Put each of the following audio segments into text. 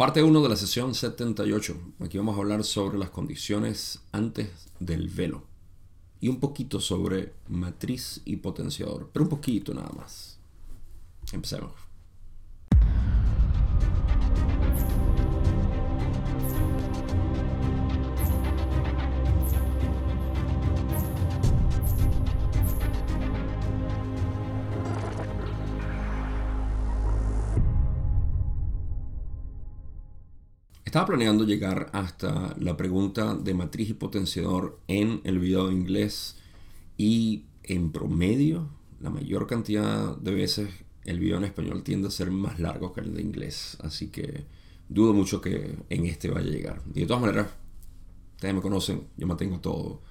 Parte 1 de la sesión 78. Aquí vamos a hablar sobre las condiciones antes del velo. Y un poquito sobre matriz y potenciador. Pero un poquito nada más. Empecemos. Estaba planeando llegar hasta la pregunta de matriz y potenciador en el video de inglés y en promedio, la mayor cantidad de veces el video en español tiende a ser más largo que el de inglés. Así que dudo mucho que en este vaya a llegar. Y de todas maneras, ustedes me conocen, yo mantengo todo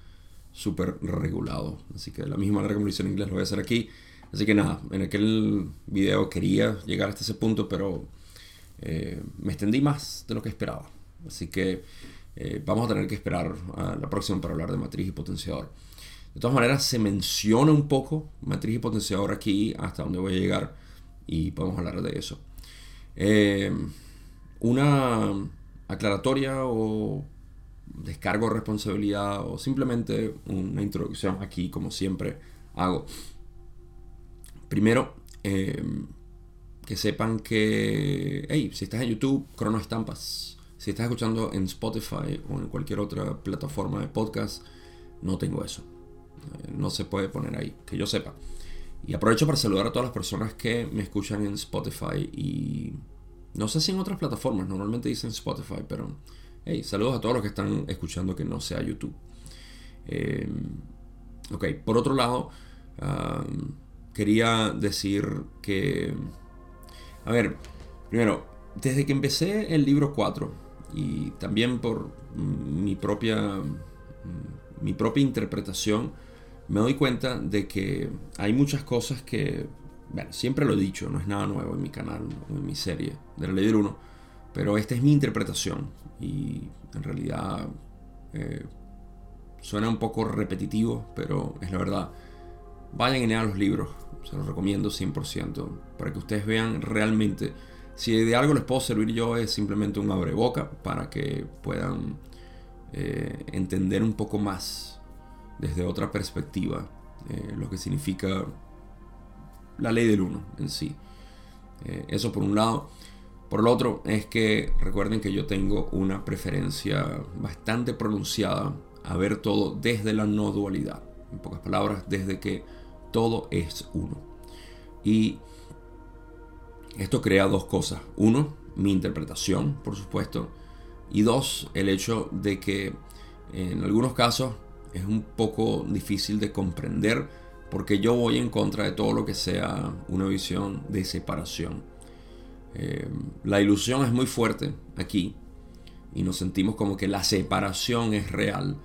súper regulado. Así que de la misma manera que me lo hice en inglés lo voy a hacer aquí. Así que nada, en aquel video quería llegar hasta ese punto, pero eh, me extendí más de lo que esperaba. Así que eh, vamos a tener que esperar a la próxima para hablar de matriz y potenciador. De todas maneras, se menciona un poco matriz y potenciador aquí hasta donde voy a llegar y podemos hablar de eso. Eh, una aclaratoria o descargo de responsabilidad o simplemente una introducción aquí como siempre hago. Primero, que sepan que, hey, si estás en YouTube, Crono Estampas. Si estás escuchando en Spotify o en cualquier otra plataforma de podcast, no tengo eso. Eh, no se puede poner ahí, que yo sepa. Y aprovecho para saludar a todas las personas que me escuchan en Spotify y no sé si en otras plataformas, normalmente dicen Spotify, pero hey, saludos a todos los que están escuchando que no sea YouTube. Eh, ok, por otro lado, quería decir que a ver, primero, desde que empecé el libro 4 y también por mi propia, mm, mi propia interpretación, me doy cuenta de que hay muchas cosas que, bueno, siempre lo he dicho, no es nada nuevo en mi canal, en mi serie de la Ley del 1, pero esta es mi interpretación y en realidad eh, suena un poco repetitivo, pero es la verdad. Vayan y lean los libros, se los recomiendo 100% para que ustedes vean realmente si de algo les puedo servir yo es simplemente un abreboca para que puedan eh, entender un poco más desde otra perspectiva eh, lo que significa la ley del uno en sí. Eh, eso por un lado. Por el otro es que recuerden que yo tengo una preferencia bastante pronunciada a ver todo desde la no dualidad. En pocas palabras, desde que todo es uno. Y esto crea dos cosas. Uno, mi interpretación, por supuesto. Y dos, el hecho de que en algunos casos es un poco difícil de comprender porque yo voy en contra de todo lo que sea una visión de separación. Eh, la ilusión es muy fuerte aquí y nos sentimos como que la separación es real,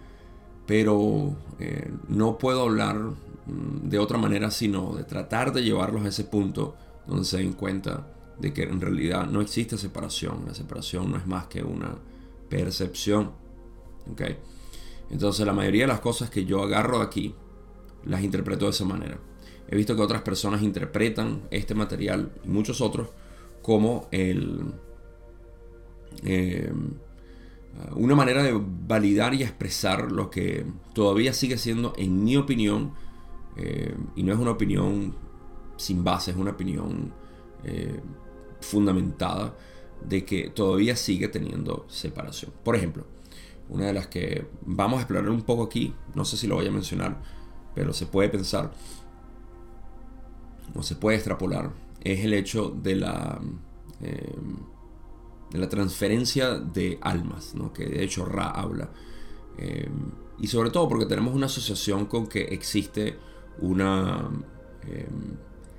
pero eh, no puedo hablar de otra manera, sino de tratar de llevarlos a ese punto donde se den cuenta de que en realidad no existe separación. La separación no es más que una percepción. ¿okay? Entonces la mayoría de las cosas que yo agarro aquí las interpreto de esa manera. He visto que otras personas interpretan este material y muchos otros como el, eh, una manera de validar y expresar lo que todavía sigue siendo, en mi opinión, eh, y no es una opinión sin base, es una opinión eh, fundamentada de que todavía sigue teniendo separación. Por ejemplo, una de las que vamos a explorar un poco aquí, no sé si lo voy a mencionar, pero se puede pensar o se puede extrapolar, es el hecho de la, eh, de la transferencia de almas, ¿no? que de hecho Ra habla. y sobre todo porque tenemos una asociación con que existe una... Em,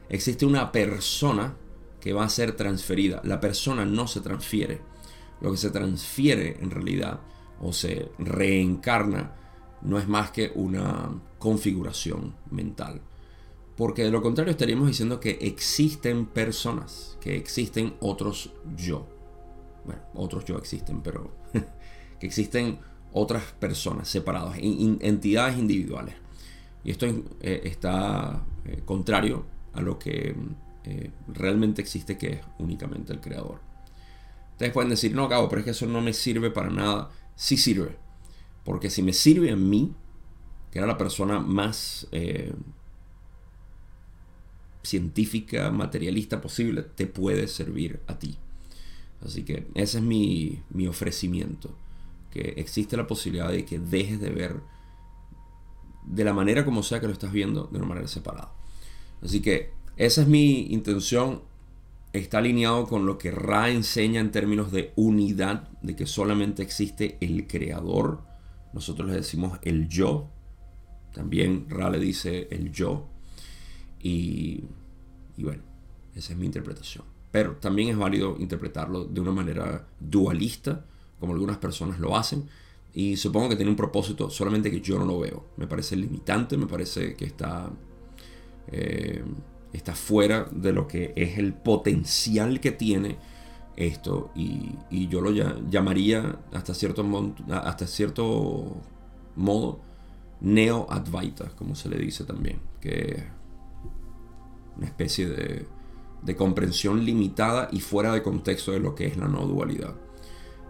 existe una persona que va a ser transferida. La persona no se transfiere. Lo que se transfiere en realidad o se reencarna no es más que una configuración mental. Porque de lo contrario estaríamos diciendo que existen personas, que existen otros yo. Bueno, otros yo existen, pero que existen otras personas separadas, entidades individuales. Y esto eh, está eh, contrario a lo que eh, realmente existe, que es únicamente el creador. Ustedes pueden decir, no, Cabo, pero es que eso no me sirve para nada. Sí sirve. Porque si me sirve a mí, que era la persona más científica, materialista posible, te puede servir a ti. Así que ese es mi, mi ofrecimiento. Que existe la posibilidad de que dejes de ver de la manera como sea que lo estás viendo, de una manera separada. Así que esa es mi intención. Está alineado con lo que Ra enseña en términos de unidad, de que solamente existe el creador. Nosotros le decimos el yo. También Ra le dice el yo. Y, y bueno, esa es mi interpretación. Pero también es válido interpretarlo de una manera dualista, como algunas personas lo hacen. Y supongo que tiene un propósito, solamente que yo no lo veo. Me parece limitante, me parece que está, eh, está fuera de lo que es el potencial que tiene esto. Y, yo lo llamaría hasta cierto, hasta cierto modo neo-advaita, como se le dice también. Que una especie de, de comprensión limitada y fuera de contexto de lo que es la no dualidad.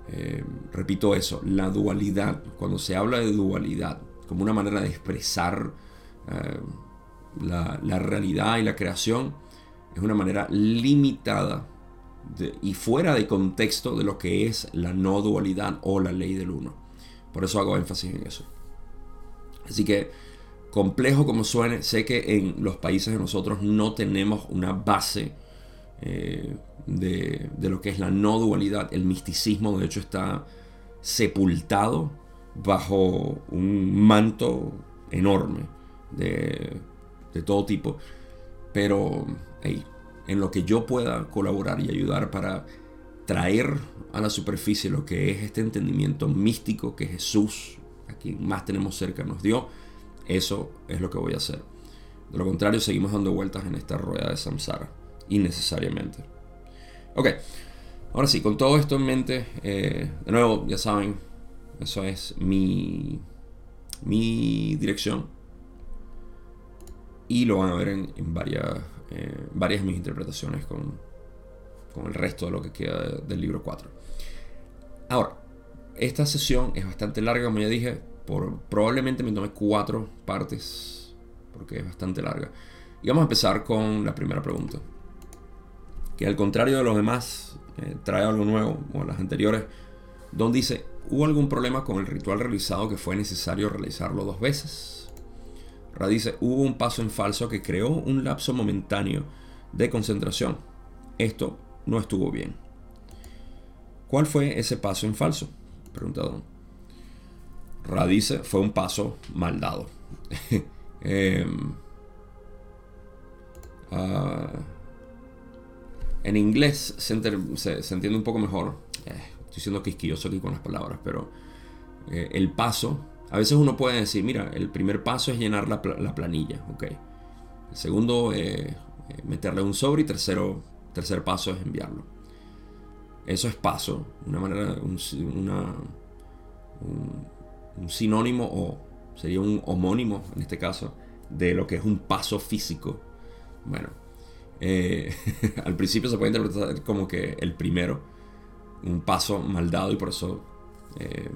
Eh, repito eso, la dualidad, cuando se habla de dualidad como una manera de expresar eh, la, realidad y la creación, es una manera limitada y fuera de contexto de lo que es la no dualidad o la ley del uno. Por eso hago énfasis en eso. Así que, complejo como suene, sé que en los países de nosotros no tenemos una base eh, de, lo que es la no dualidad. El misticismo, de hecho, está sepultado bajo un manto enorme de, todo tipo. Pero en lo que yo pueda colaborar y ayudar para traer a la superficie lo que es este entendimiento místico que Jesús, a quien más tenemos cerca, nos dio, eso es lo que voy a hacer. De lo contrario, seguimos dando vueltas en esta rueda de samsara innecesariamente. Ok, ahora sí, con todo esto en mente, eh, de nuevo, ya saben, eso es mi, mi dirección. Y lo van a ver en, varias, eh, varias de mis interpretaciones con, con el resto de lo que queda del libro 4. Ahora, esta sesión es bastante larga, como ya dije, por, probablemente me tome cuatro partes, porque es bastante larga. Y vamos a empezar con la primera pregunta que al contrario de los demás eh, trae algo nuevo, como las anteriores, Don dice, ¿hubo algún problema con el ritual realizado que fue necesario realizarlo dos veces? Ra dice, hubo un paso en falso que creó un lapso momentáneo de concentración. Esto no estuvo bien. ¿Cuál fue ese paso en falso? Pregunta Don. Ra dice, fue un paso mal dado. Ah, en inglés se, entiende un poco mejor. Eh, estoy siendo quisquilloso aquí con las palabras, pero eh, el paso, a veces uno puede decir, mira, el primer paso es llenar la, planilla, ok. El segundo, eh, meterle un sobre y tercero, tercer paso es enviarlo. Eso es paso, una manera, un, un sinónimo o sería un homónimo en este caso de lo que es un paso físico. Bueno, eh, al principio se puede interpretar como que el primero, un paso mal dado y por eso, eh,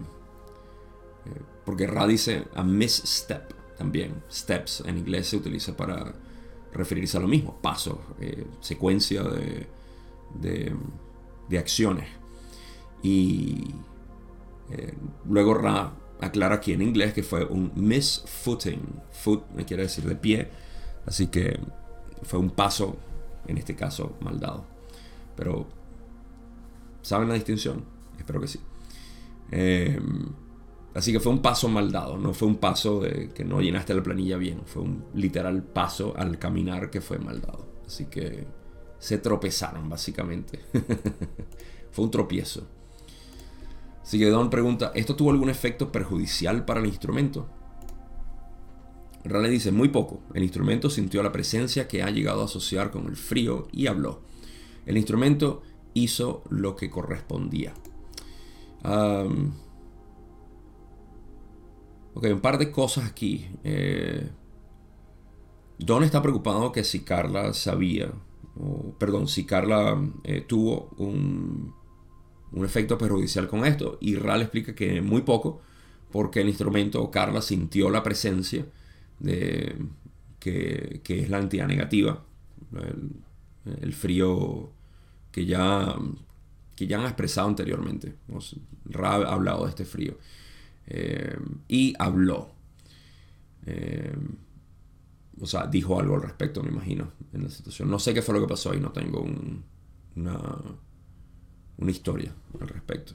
eh, porque Ra dice a misstep también, steps en inglés se utiliza para referirse a lo mismo, paso, secuencia de, de, acciones. Y luego Ra aclara aquí en inglés que fue un misfooting, foot me quiere decir de pie, así que fue un paso en este caso mal dado. Pero, ¿saben la distinción? Espero que sí. Em, así que fue un paso mal dado, no fue un paso de que no llenaste la planilla bien, fue un literal paso al caminar que fue mal dado. Así que se tropezaron básicamente. fue un tropiezo. Así que Don pregunta, ¿esto tuvo algún efecto perjudicial para el instrumento? Raleigh dice, muy poco. El instrumento sintió la presencia que ha llegado a asociar con el frío y habló. El instrumento hizo lo que correspondía. ok, un par de cosas aquí. Eh, Don está preocupado que si Carla sabía, perdón, si Carla eh, tuvo un, un efecto perjudicial con esto. Y Ral explica que muy poco, porque el instrumento, Carla, sintió la presencia de que, es la entidad negativa, el, frío que ya, que ya han expresado anteriormente. Ra ha hablado de este frío. Eh, y habló. Eh, o sea, dijo algo al respecto, me imagino, en la situación. No sé qué fue lo que pasó y no tengo una, una historia al respecto.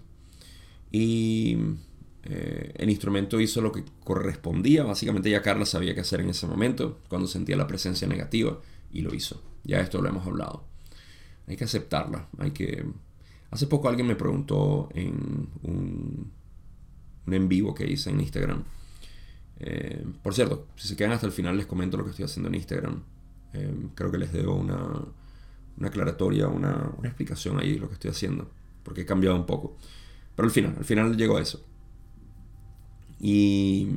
Y eh, el instrumento hizo lo que correspondía. Básicamente ya Carla sabía qué hacer en ese momento, cuando sentía la presencia negativa, y lo hizo. Ya esto lo hemos hablado. Hay que aceptarla. Hay que... Hace poco alguien me preguntó en un, en vivo que hice en Instagram eh, por cierto, si se quedan hasta el final les comento lo que estoy haciendo en Instagram. Eh, creo que les debo una, una aclaratoria, una, una, explicación ahí de lo que estoy haciendo, porque he cambiado un poco. Pero al final, al final llegó a eso. Y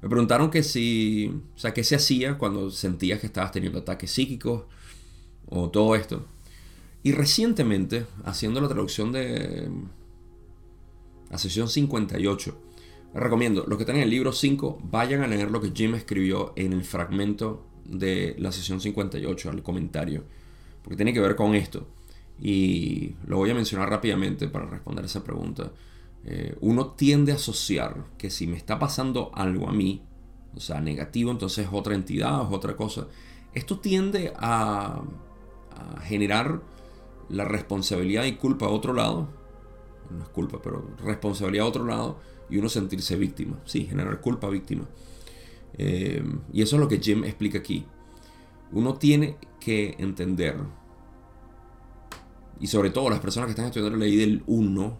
me preguntaron que si, o sea, qué se hacía cuando sentías que estabas teniendo ataques psíquicos o todo esto. Y recientemente, haciendo la traducción de la sesión 58, recomiendo, los que están en el libro 5, vayan a leer lo que Jim escribió en el fragmento de la sesión 58, al comentario, porque tiene que ver con esto. Y lo voy a mencionar rápidamente para responder esa pregunta. Eh, uno tiende a asociar que si me está pasando algo a mí, o sea, negativo, entonces es otra entidad, es otra cosa. Esto tiende a, a generar la responsabilidad y culpa a otro lado. No es culpa, pero responsabilidad a otro lado y uno sentirse víctima. Sí, generar culpa víctima. Eh, y eso es lo que Jim explica aquí. Uno tiene que entender, y sobre todo las personas que están estudiando la ley del uno,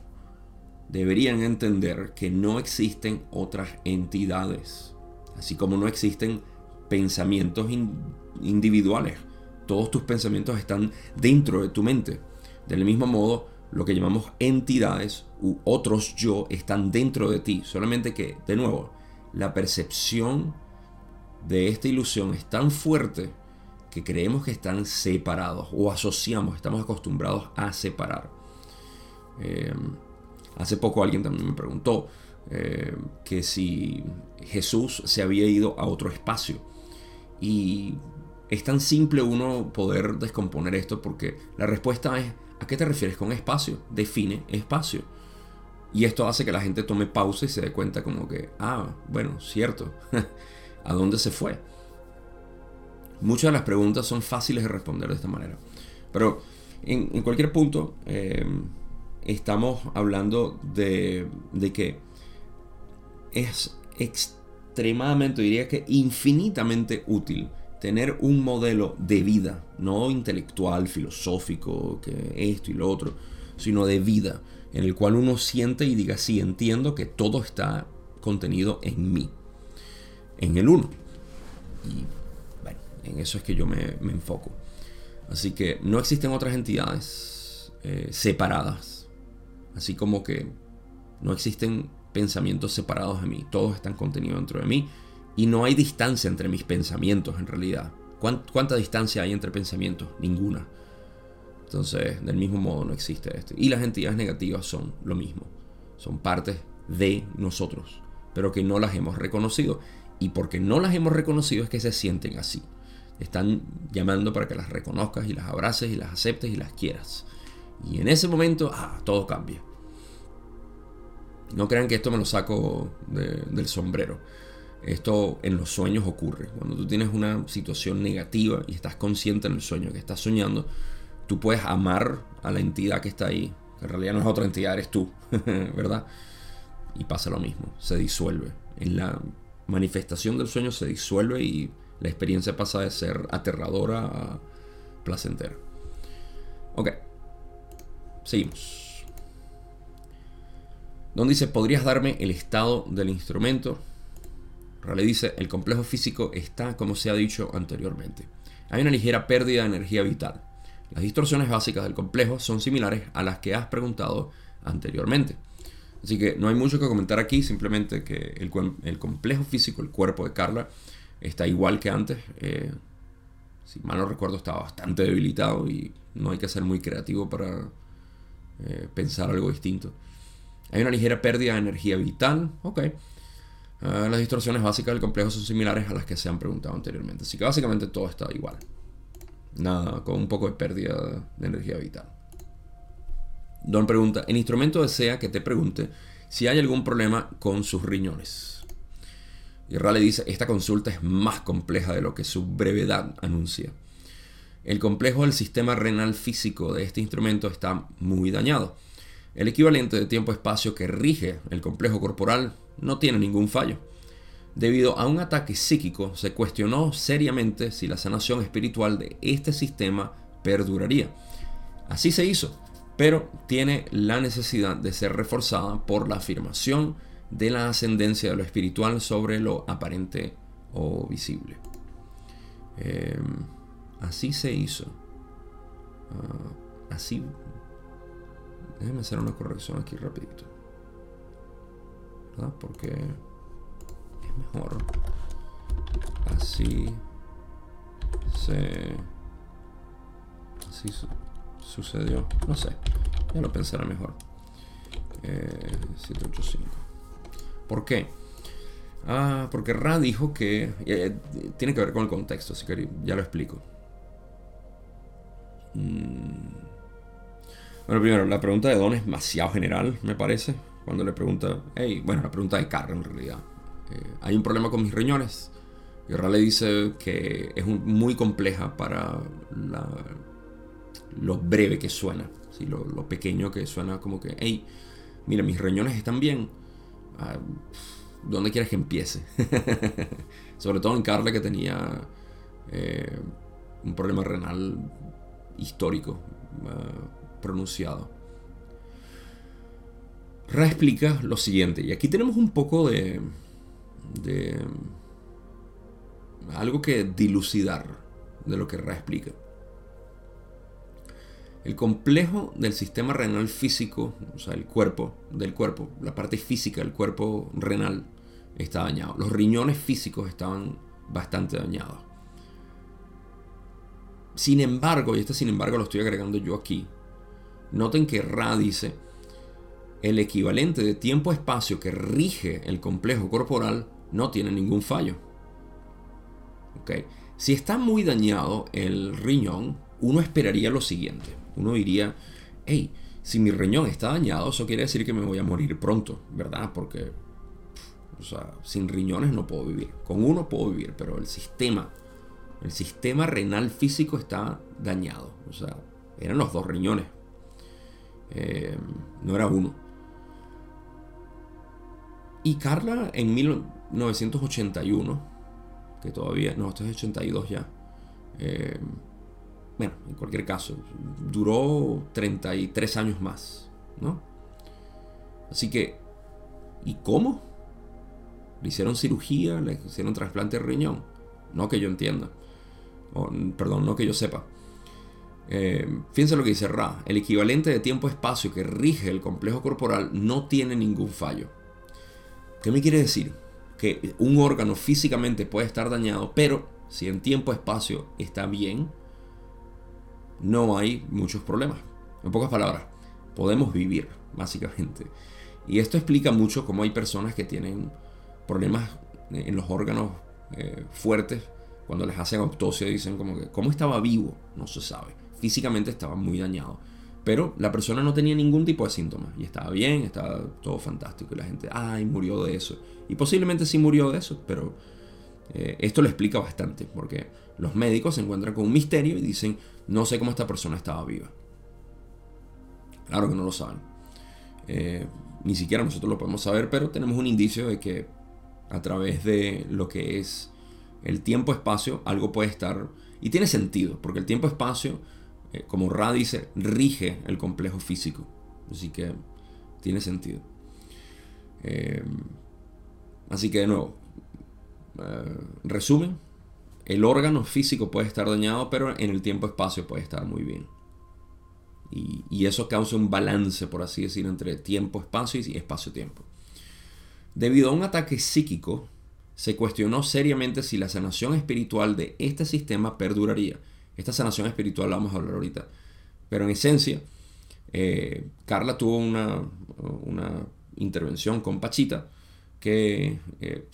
deberían entender que no existen otras entidades, así como no existen pensamientos individuales. Todos tus pensamientos están dentro de tu mente. Del mismo modo, lo que llamamos entidades u otros yo están dentro de ti. Solamente que, de nuevo, la percepción de esta ilusión es tan fuerte que creemos que están separados o asociamos, estamos acostumbrados a separar. Eh, hace poco alguien también me preguntó eh, que si Jesús se había ido a otro espacio. Y es tan simple uno poder descomponer esto porque la respuesta es ¿A qué te refieres con espacio? Define espacio. Y esto hace que la gente tome pausa y se dé cuenta como que, ah, bueno, cierto, ¿a dónde se fue? Muchas de las preguntas son fáciles de responder de esta manera. Pero en, cualquier punto, em, estamos hablando de, de que es extremadamente, diría que infinitamente útil tener un modelo de vida, no intelectual, filosófico, que esto y lo otro, sino de vida, en el cual uno siente y diga, sí, entiendo que todo está contenido en mí, en el uno. Y bueno, en eso es que yo me, enfoco. Así que no existen otras entidades eh, separadas, así como que no existen pensamientos separados de mí, todos están contenidos dentro de mí y no hay distancia entre mis pensamientos en realidad. ¿Cuánta distancia hay entre pensamientos? Ninguna. Entonces, del mismo modo no existe esto. Y las entidades negativas son lo mismo. Son partes de nosotros, pero que no las hemos reconocido. Y porque no las hemos reconocido es que se sienten así. Están llamando para que las reconozcas y las abraces y las aceptes y las quieras. Y en ese momento, ah, todo cambia. No crean que esto me lo saco del sombrero. Esto en los sueños ocurre. Cuando tú tienes una situación negativa y estás consciente en el sueño que estás soñando, tú puedes amar a la entidad que está ahí, que en realidad no es otra entidad, eres tú, ¿verdad? Y pasa lo mismo, se disuelve. En la manifestación del sueño se disuelve y la experiencia pasa de ser aterradora a placentera. Ok, seguimos. Donde dice, ¿podrías darme el estado del instrumento? le dice, el complejo físico está como se ha dicho anteriormente. Hay una ligera pérdida de energía vital. Las distorsiones básicas del complejo son similares a las que has preguntado anteriormente. Así que no hay mucho que comentar aquí, simplemente que el, complejo físico, el cuerpo de Carla, está igual que antes. Eh, si mal no recuerdo, estaba bastante debilitado y no hay que ser muy creativo para eh, pensar algo distinto. Hay una ligera pérdida de energía vital. Ok. Ah, las distorsiones básicas del complejo son similares a las que se han preguntado anteriormente. Así que básicamente todo está igual. Nada, con un poco de pérdida de energía vital. Don pregunta, el instrumento desea que te pregunte si hay algún problema con sus riñones. Y Raleigh dice, esta consulta es más compleja de lo que su brevedad anuncia. El complejo del sistema renal físico de este instrumento está muy dañado. El equivalente de tiempo-espacio que rige el complejo corporal no tiene ningún fallo. Debido a un ataque psíquico, se cuestionó seriamente si la sanación espiritual de este sistema perduraría. Así se hizo, pero tiene la necesidad de ser reforzada por la afirmación de la ascendencia de lo espiritual sobre lo aparente o visible. Em, así se hizo. Ah, así. Déjeme hacer una corrección aquí rapidito. ¿Verdad? Porque es mejor. Así se... Así sucedió. No sé. Ya lo pensaré mejor. 785. Eh, ¿Por qué? Ah, porque Ra dijo que... Eh, tiene que ver con el contexto, así que ya lo explico. Mm. Bueno, primero, la pregunta de Don es demasiado general, me parece. Cuando le pregunta, hey, bueno, la pregunta de Carl en realidad. Eh, ¿Hay un problema con mis riñones? Y Ra le dice que es muy compleja para lo breve que suena, ¿sí? lo, lo, pequeño que suena como que, hey, mira, mis riñones están bien. Ah, ¿Dónde quieres que empiece? Sobre todo en Carla que tenía eh, un problema renal histórico uh, pronunciado. Ra explica lo siguiente, y aquí tenemos un poco de, algo que dilucidar de lo que Ra explica. El complejo del sistema renal físico, o sea, el cuerpo del cuerpo, la parte física del cuerpo renal está dañado. Los riñones físicos estaban bastante dañados. Sin embargo, y este sin embargo lo estoy agregando yo aquí, noten que Ra dice, el equivalente de tiempo-espacio que rige el complejo corporal no tiene ningún fallo. ¿Okay? Si está muy dañado el riñón, uno esperaría lo siguiente. Uno diría, hey, si mi riñón está dañado, eso quiere decir que me voy a morir pronto, ¿verdad? Porque, o sea, sin riñones no puedo vivir. Con uno puedo vivir, pero el sistema el sistema renal físico está dañado. O sea, eran los dos riñones. Eh, no era uno. Y Carla en 1981, que todavía, no, esto es 82 ya. Eh, bueno, en cualquier caso, duró 33 años más, ¿no? Así que, ¿y cómo? Le hicieron cirugía, le hicieron trasplante de riñón. No que yo entienda perdón, no que yo sepa. Eh, fíjense lo que dice Ra. El equivalente de tiempo-espacio que rige el complejo corporal no tiene ningún fallo. ¿Qué me quiere decir? Que un órgano físicamente puede estar dañado, pero si en tiempo-espacio está bien, no hay muchos problemas. En pocas palabras, podemos vivir, básicamente. Y esto explica mucho cómo hay personas que tienen problemas en los órganos eh, fuertes cuando les hacen autopsia dicen como que, ¿cómo estaba vivo? No se sabe. Físicamente estaba muy dañado. Pero la persona no tenía ningún tipo de síntomas. Y estaba bien, estaba todo fantástico. Y la gente, ay, murió de eso. Y posiblemente sí murió de eso, pero eh, esto lo explica bastante. Porque los médicos se encuentran con un misterio y dicen, no sé cómo esta persona estaba viva. Claro que no lo saben. Eh, ni siquiera nosotros lo podemos saber, pero tenemos un indicio de que a través de lo que es el tiempo-espacio, algo puede estar... Y tiene sentido, porque el tiempo-espacio, eh, como Ra dice, rige el complejo físico. Así que tiene sentido. Eh, así que de nuevo, eh, resumen, el órgano físico puede estar dañado, pero en el tiempo-espacio puede estar muy bien. Y, y, eso causa un balance, por así decir, entre tiempo-espacio y espacio-tiempo. Debido a un ataque psíquico, se cuestionó seriamente si la sanación espiritual de este sistema perduraría. Esta sanación espiritual la vamos a hablar ahorita. Pero en esencia, eh, Carla tuvo una, una, intervención con Pachita que, eh,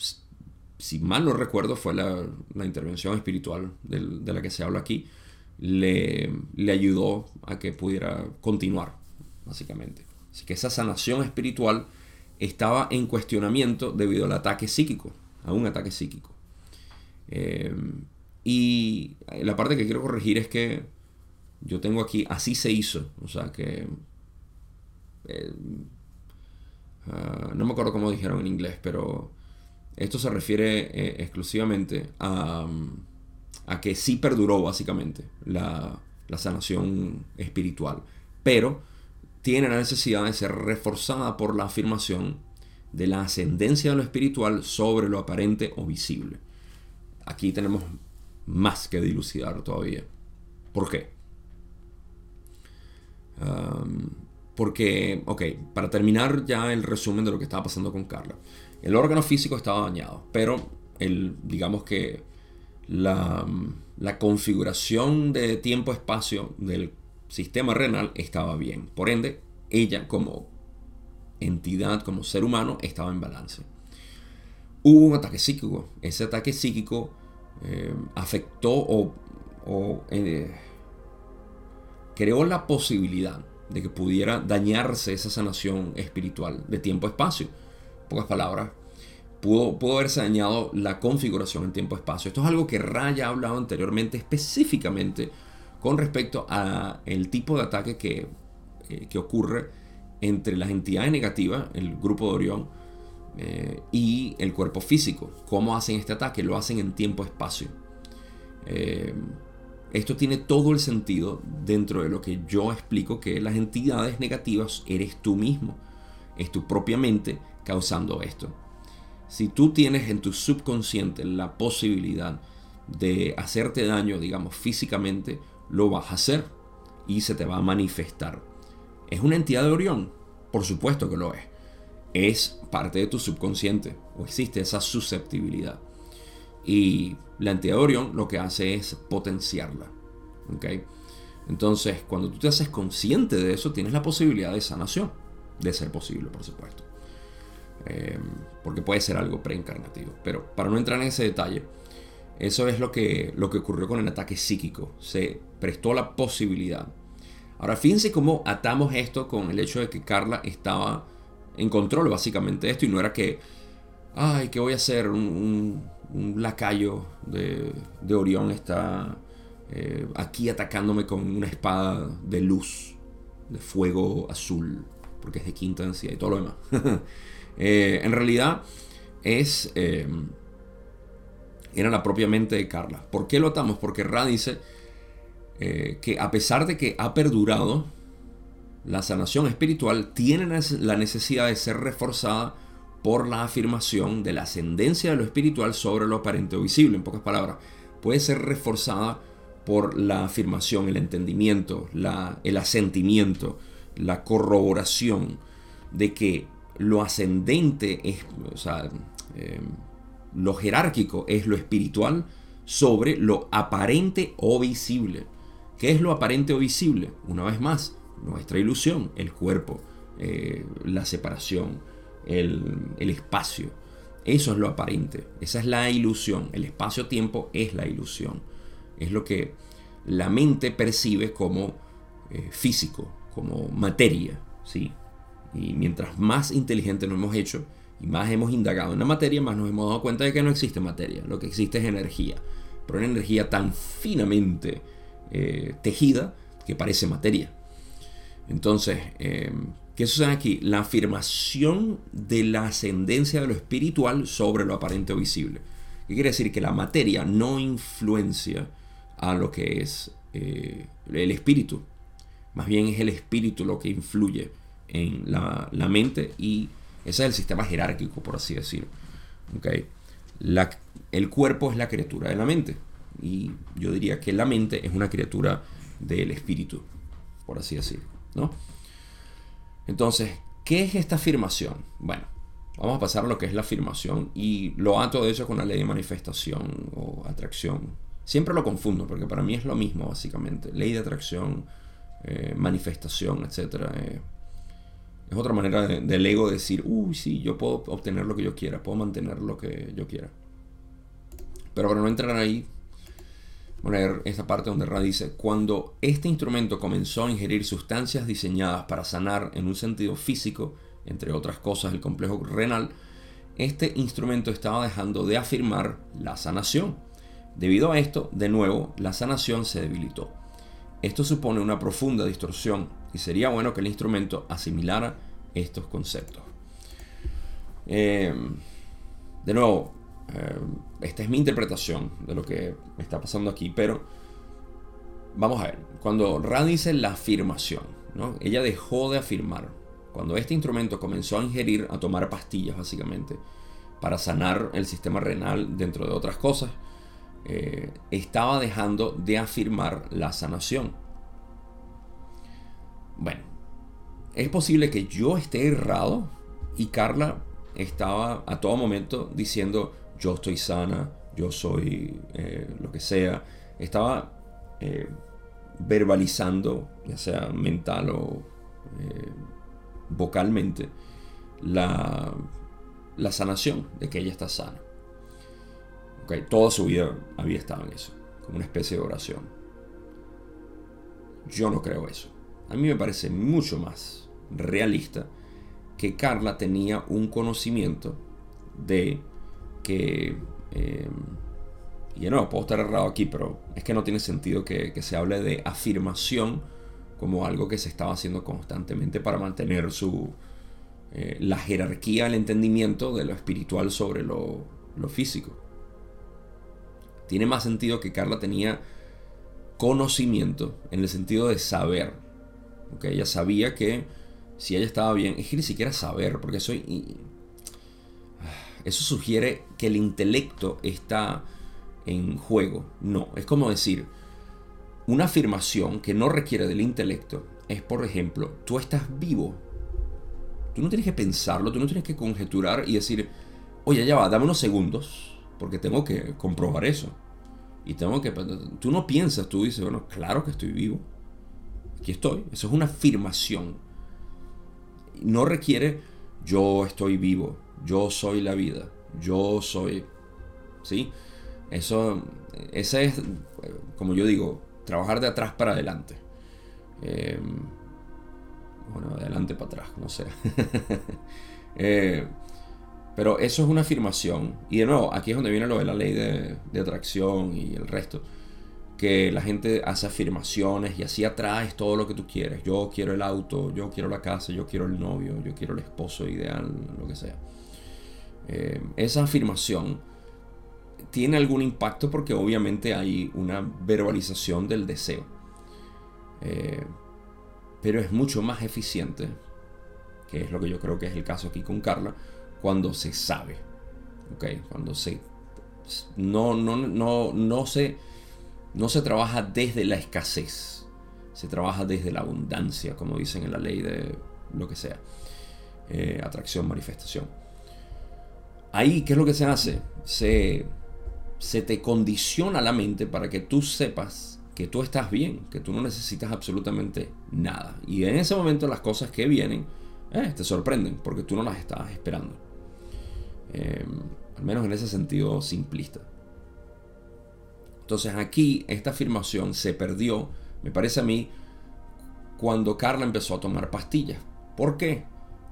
si mal no recuerdo, fue la, la intervención espiritual de la que se habla aquí, le, le ayudó a que pudiera continuar, básicamente. Así que esa sanación espiritual estaba en cuestionamiento debido al ataque psíquico, a un ataque psíquico. Eh, y la parte que quiero corregir es que yo tengo aquí, así se hizo, o sea que... Eh, ah, no me acuerdo cómo dijeron en inglés, pero esto se refiere eh, exclusivamente a, a, que sí perduró básicamente la, la sanación espiritual, pero tiene la necesidad de ser reforzada por la afirmación de la ascendencia de lo espiritual sobre lo aparente o visible. Aquí tenemos más que dilucidar todavía. ¿Por qué? porque, ok, para terminar ya el resumen de lo que estaba pasando con Carla. El órgano físico estaba dañado, pero el, digamos que la, la configuración de tiempo-espacio del sistema renal estaba bien. Por ende, ella como entidad, como ser humano, estaba en balance. Hubo un ataque psíquico. Ese ataque psíquico eh, afectó o, eh, creó la posibilidad de que pudiera dañarse esa sanación espiritual de tiempo-espacio. Pocas palabras, pudo, pudo haberse dañado la configuración en tiempo-espacio. Esto es algo que Raya ha hablado anteriormente específicamente con respecto a el tipo de ataque que, eh, que ocurre entre las entidades negativas, el grupo de Orión, eh, y el cuerpo físico. ¿Cómo hacen este ataque? Lo hacen en tiempo-espacio. Eh, esto tiene todo el sentido dentro de lo que yo explico que las entidades negativas eres tú mismo, es tu propia mente causando esto. Si tú tienes en tu subconsciente la posibilidad de hacerte daño, digamos, físicamente, lo vas a hacer y se te va a manifestar. ¿Es una entidad de Orión? Por supuesto que lo es. Es parte de tu subconsciente o existe esa susceptibilidad. Y la entidad de Orión lo que hace es potenciarla. Entonces, cuando tú te haces consciente de eso, tienes la posibilidad de sanación. De ser posible, por supuesto. Eh, porque puede ser algo preencarnativo. Pero para no entrar en ese detalle, eso es lo que, lo que ocurrió con el ataque psíquico. Se prestó la posibilidad. Ahora, fíjense cómo atamos esto con el hecho de que Carla estaba en control básicamente esto y no era que, ay, ¿qué voy a hacer? Un, lacayo de, de, Orión está eh, aquí atacándome con una espada de luz, de fuego azul, porque es de quinta densidad y todo lo demás. Eh, en realidad es... Eh, era la propia mente de Carla. ¿Por qué lo atamos? Porque Ra dice que a pesar de que ha perdurado, la sanación espiritual tiene la necesidad de ser reforzada por la afirmación de la ascendencia de lo espiritual sobre lo aparente o visible. En pocas palabras, puede ser reforzada por la afirmación, el entendimiento, el asentimiento, la corroboración de que lo ascendente es, o sea, eh, lo jerárquico es lo espiritual sobre lo aparente o visible. ¿Qué es lo aparente o visible? Una vez más, nuestra ilusión, el cuerpo, eh, la separación, el, espacio. Eso es lo aparente, esa es la ilusión. El espacio-tiempo es la ilusión. Es lo que la mente percibe como eh, físico, como materia. ¿sí? Y mientras más inteligente nos hemos hecho, y más hemos indagado en la materia, más nos hemos dado cuenta de que no existe materia, lo que existe es energía, pero una energía tan finamente eh, tejida que parece materia. Entonces, eh, ¿qué sucede aquí? La afirmación de la ascendencia de lo espiritual sobre lo aparente o visible. ¿Qué quiere decir? Que la materia no influencia a lo que es eh, el espíritu. Más bien es el espíritu lo que influye en la, mente y ese es el sistema jerárquico, por así decirlo. ¿Okay? el cuerpo es la criatura de la mente. Y yo diría que la mente es una criatura del espíritu, por así decirlo. ¿No? Entonces, ¿qué es esta afirmación? Bueno, vamos a pasar a lo que es la afirmación y lo ato de hecho con la ley de manifestación o atracción. Siempre lo confundo porque para mí es lo mismo básicamente. Ley de atracción, eh, manifestación, etc. Eh, es otra manera del ego decir, uy, sí, yo puedo obtener lo que yo quiera, puedo mantener lo que yo quiera. Pero para no entrar ahí, voy a leer esta parte donde Ra dice, cuando este instrumento comenzó a ingerir sustancias diseñadas para sanar en un sentido físico, entre otras cosas el complejo renal, este instrumento estaba dejando de afirmar la sanación. Debido a esto, de nuevo, la sanación se debilitó. Esto supone una profunda distorsión y sería bueno que el instrumento asimilara estos conceptos. Eh, de nuevo, eh, esta es mi interpretación de lo que está pasando aquí, pero vamos a ver. Cuando Ra dice la afirmación, ¿no? ella dejó de afirmar. Cuando este instrumento comenzó a ingerir, a tomar pastillas básicamente, para sanar el sistema renal, dentro de otras cosas, eh, estaba dejando de afirmar la sanación. Bueno, es posible que yo esté errado y Carla estaba a todo momento diciendo yo estoy sana, yo soy eh, lo que sea. Estaba eh, verbalizando, ya sea mental o vocalmente, la, la sanación de que ella está sana. Toda su vida había estado en eso, como una especie de oración. Yo no creo eso. A mí me parece mucho más realista que Carla tenía un conocimiento de que... Eh, y no, puedo estar errado aquí, pero es que no tiene sentido que, se hable de afirmación como algo que se estaba haciendo constantemente para mantener su, eh, la jerarquía, el entendimiento de lo espiritual sobre lo, físico tiene más sentido que Carla tenía conocimiento en el sentido de saber. ¿okay? Ella sabía que si ella estaba bien, es que ni siquiera saber, porque eso, eso sugiere que el intelecto está en juego. No, es como decir, una afirmación que no requiere del intelecto es, por ejemplo, tú estás vivo. Tú no tienes que pensarlo, tú no tienes que conjeturar y decir, oye, ya va, dame unos segundos porque tengo que comprobar eso. Y tengo que... Tú no piensas, tú dices, bueno, claro que estoy vivo. Aquí estoy. Eso es una afirmación. No requiere yo estoy vivo, yo soy la vida, yo soy... ¿Sí? Eso, ese es, como yo digo, trabajar de atrás para adelante. Em, bueno, de adelante para atrás, no sé. eh, pero eso es una afirmación. Y de nuevo, aquí es donde viene lo de la ley de, atracción y el resto. Que la gente hace afirmaciones y así atraes todo lo que tú quieres. Yo quiero el auto, yo quiero la casa, yo quiero el novio, yo quiero el esposo ideal, lo que sea. Eh, esa afirmación tiene algún impacto porque obviamente hay una verbalización del deseo. Eh, pero es mucho más eficiente, que es lo que yo creo que es el caso aquí con Carla, cuando se sabe. ¿okay? Cuando se. No, no, no, no, se, no se trabaja desde la escasez. Se trabaja desde la abundancia, como dicen en la ley de lo que sea. Eh, atracción, manifestación. Ahí, ¿qué es lo que se hace? Se, te condiciona la mente para que tú sepas que tú estás bien, que tú no necesitas absolutamente nada. Y en ese momento las cosas que vienen eh, te sorprenden porque tú no las estabas esperando. Em, al menos en ese sentido simplista. Entonces aquí esta afirmación se perdió, me parece a mí, cuando Carla empezó a tomar pastillas. ¿Por qué?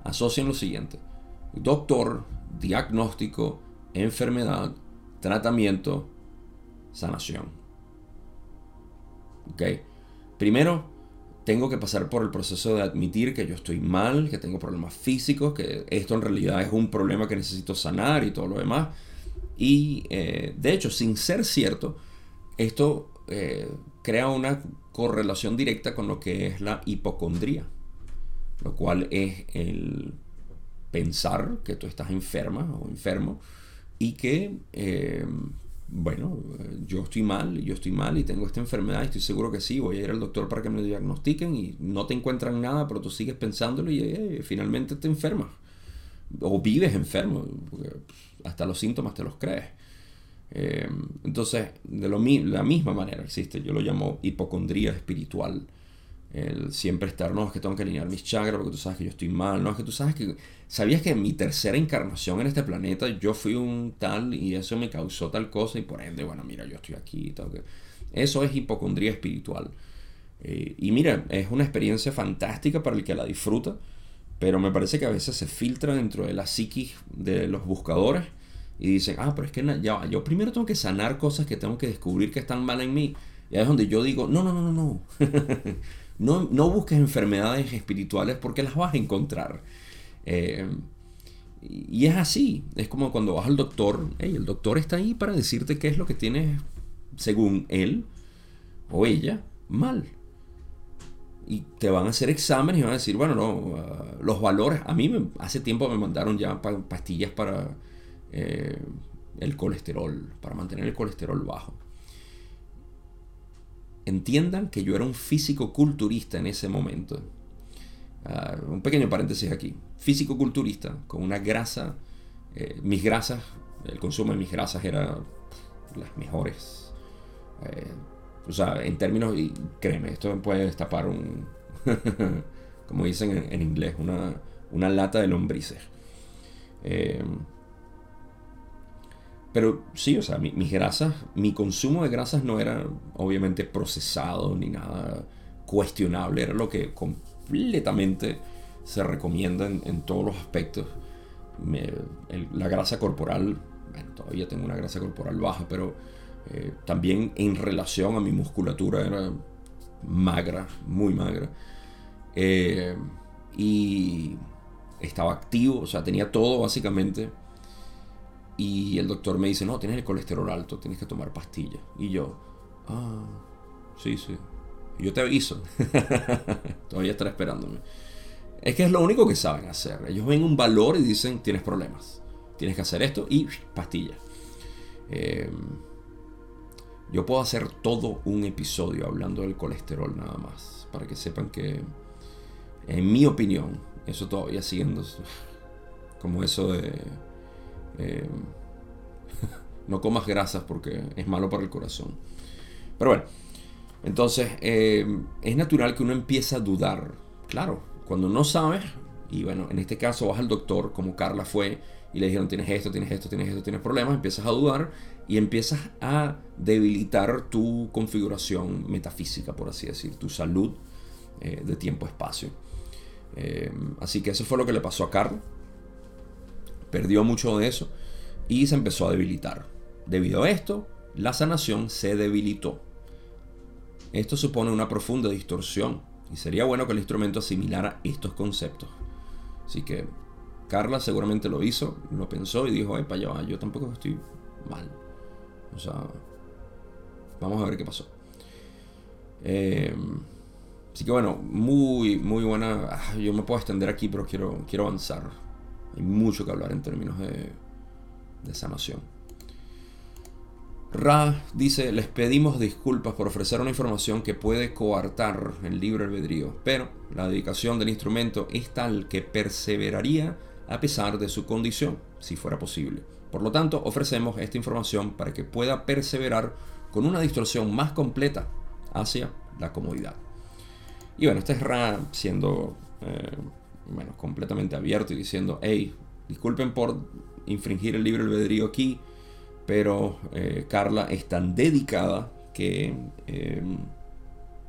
Asocian lo siguiente. Doctor, diagnóstico, enfermedad, tratamiento, sanación. ¿Ok? Primero, tengo que pasar por el proceso de admitir que yo estoy mal, que tengo problemas físicos, que esto en realidad es un problema que necesito sanar y todo lo demás. Y eh, de hecho, sin ser cierto, esto eh, crea una correlación directa con lo que es la hipocondría, lo cual es el pensar que tú estás enferma o enfermo y que eh, bueno, yo estoy mal, yo estoy mal y tengo esta enfermedad y estoy seguro que sí, voy a ir al doctor para que me diagnostiquen y no te encuentran nada, pero tú sigues pensándolo y eh, finalmente te enfermas. O vives enfermo, porque hasta los síntomas te los crees. Eh, entonces, de lo, la misma manera existe, yo lo llamo hipocondría espiritual. El siempre estar, no, es que tengo que alinear mis chakras porque tú sabes que yo estoy mal, no, es que tú sabes que, sabías que en mi tercera encarnación en este planeta yo fui un tal y eso me causó tal cosa y por ende, bueno, mira, yo estoy aquí, tengo que... Eso es hipocondría espiritual. Eh, y mira, es una experiencia fantástica para el que la disfruta, pero me parece que a veces se filtra dentro de la psiquis de los buscadores y dicen, ah, pero es que ya, yo primero tengo que sanar cosas que tengo que descubrir que están mal en mí. Y ahí es donde yo digo, no, no, no, no, no. no, no busques enfermedades espirituales porque las vas a encontrar. Eh, y es así, es como cuando vas al doctor, el doctor está ahí para decirte qué es lo que tienes, según él o ella, mal y te van a hacer exámenes y van a decir, bueno, no, ah, los valores, a mí me, hace tiempo me mandaron ya pastillas para eh, el colesterol, para mantener el colesterol bajo. Entiendan que yo era un físico culturista en ese momento. Ah, un pequeño paréntesis aquí. Físico culturista, con una grasa, eh, mis grasas, el consumo de mis grasas era las mejores. Eh, o sea, en términos, créeme, esto puede destapar un, como dicen en, inglés, una, una, lata de lombrices. Eh, pero sí, o sea, mis grasas, mi consumo de grasas no era obviamente procesado ni nada cuestionable, era lo que completamente se recomienda en, todos los aspectos. la grasa corporal, bueno, todavía tengo una grasa corporal baja, pero eh, también en relación a mi musculatura era magra, muy magra. Eh, y estaba activo, o sea, tenía todo básicamente. Y el doctor me dice, no, tienes el colesterol alto, tienes que tomar pastillas. Y yo, ah, sí, sí. yo te aviso. Todavía estará esperándome. Es que es lo único que saben hacer. Ellos ven un valor y dicen, tienes problemas. Tienes que hacer esto y pastillas. Eh, yo puedo hacer todo un episodio hablando del colesterol nada más, para que sepan que, en mi opinión, eso todavía siendo como eso de... Eh, no comas grasas porque es malo para el corazón. Pero bueno, entonces eh, es natural que uno empiece a dudar. Claro, cuando no sabes, y bueno, en este caso vas al doctor, como Carla fue, y le dijeron tienes esto, tienes esto, tienes esto, tienes problemas, empiezas a dudar y empiezas a debilitar tu configuración metafísica, por así decir, tu salud eh, de tiempo-espacio. Así que eso fue lo que le pasó a Carl. Perdió mucho de eso y se empezó a debilitar. Debido a esto, la sanación se debilitó. Esto supone una profunda distorsión y sería bueno que el instrumento asimilara estos conceptos. Así que Carla seguramente lo hizo, lo pensó y dijo, epa, ya yo tampoco estoy mal. O sea, vamos a ver qué pasó. Eh, así que bueno, muy, muy buena. Ah, yo me puedo extender aquí, pero quiero, quiero avanzar. Hay mucho que hablar en términos de, de sanación. Ra dice, les pedimos disculpas por ofrecer una información que puede coartar el libre albedrío, pero la dedicación del instrumento es tal que perseveraría a pesar de su condición, si fuera posible. Por lo tanto, ofrecemos esta información para que pueda perseverar con una distorsión más completa hacia la comodidad. Y bueno, este es Ra siendo eh, bueno, completamente abierto y diciendo, hey, disculpen por infringir el libre albedrío aquí, pero eh, Carla es tan dedicada que eh,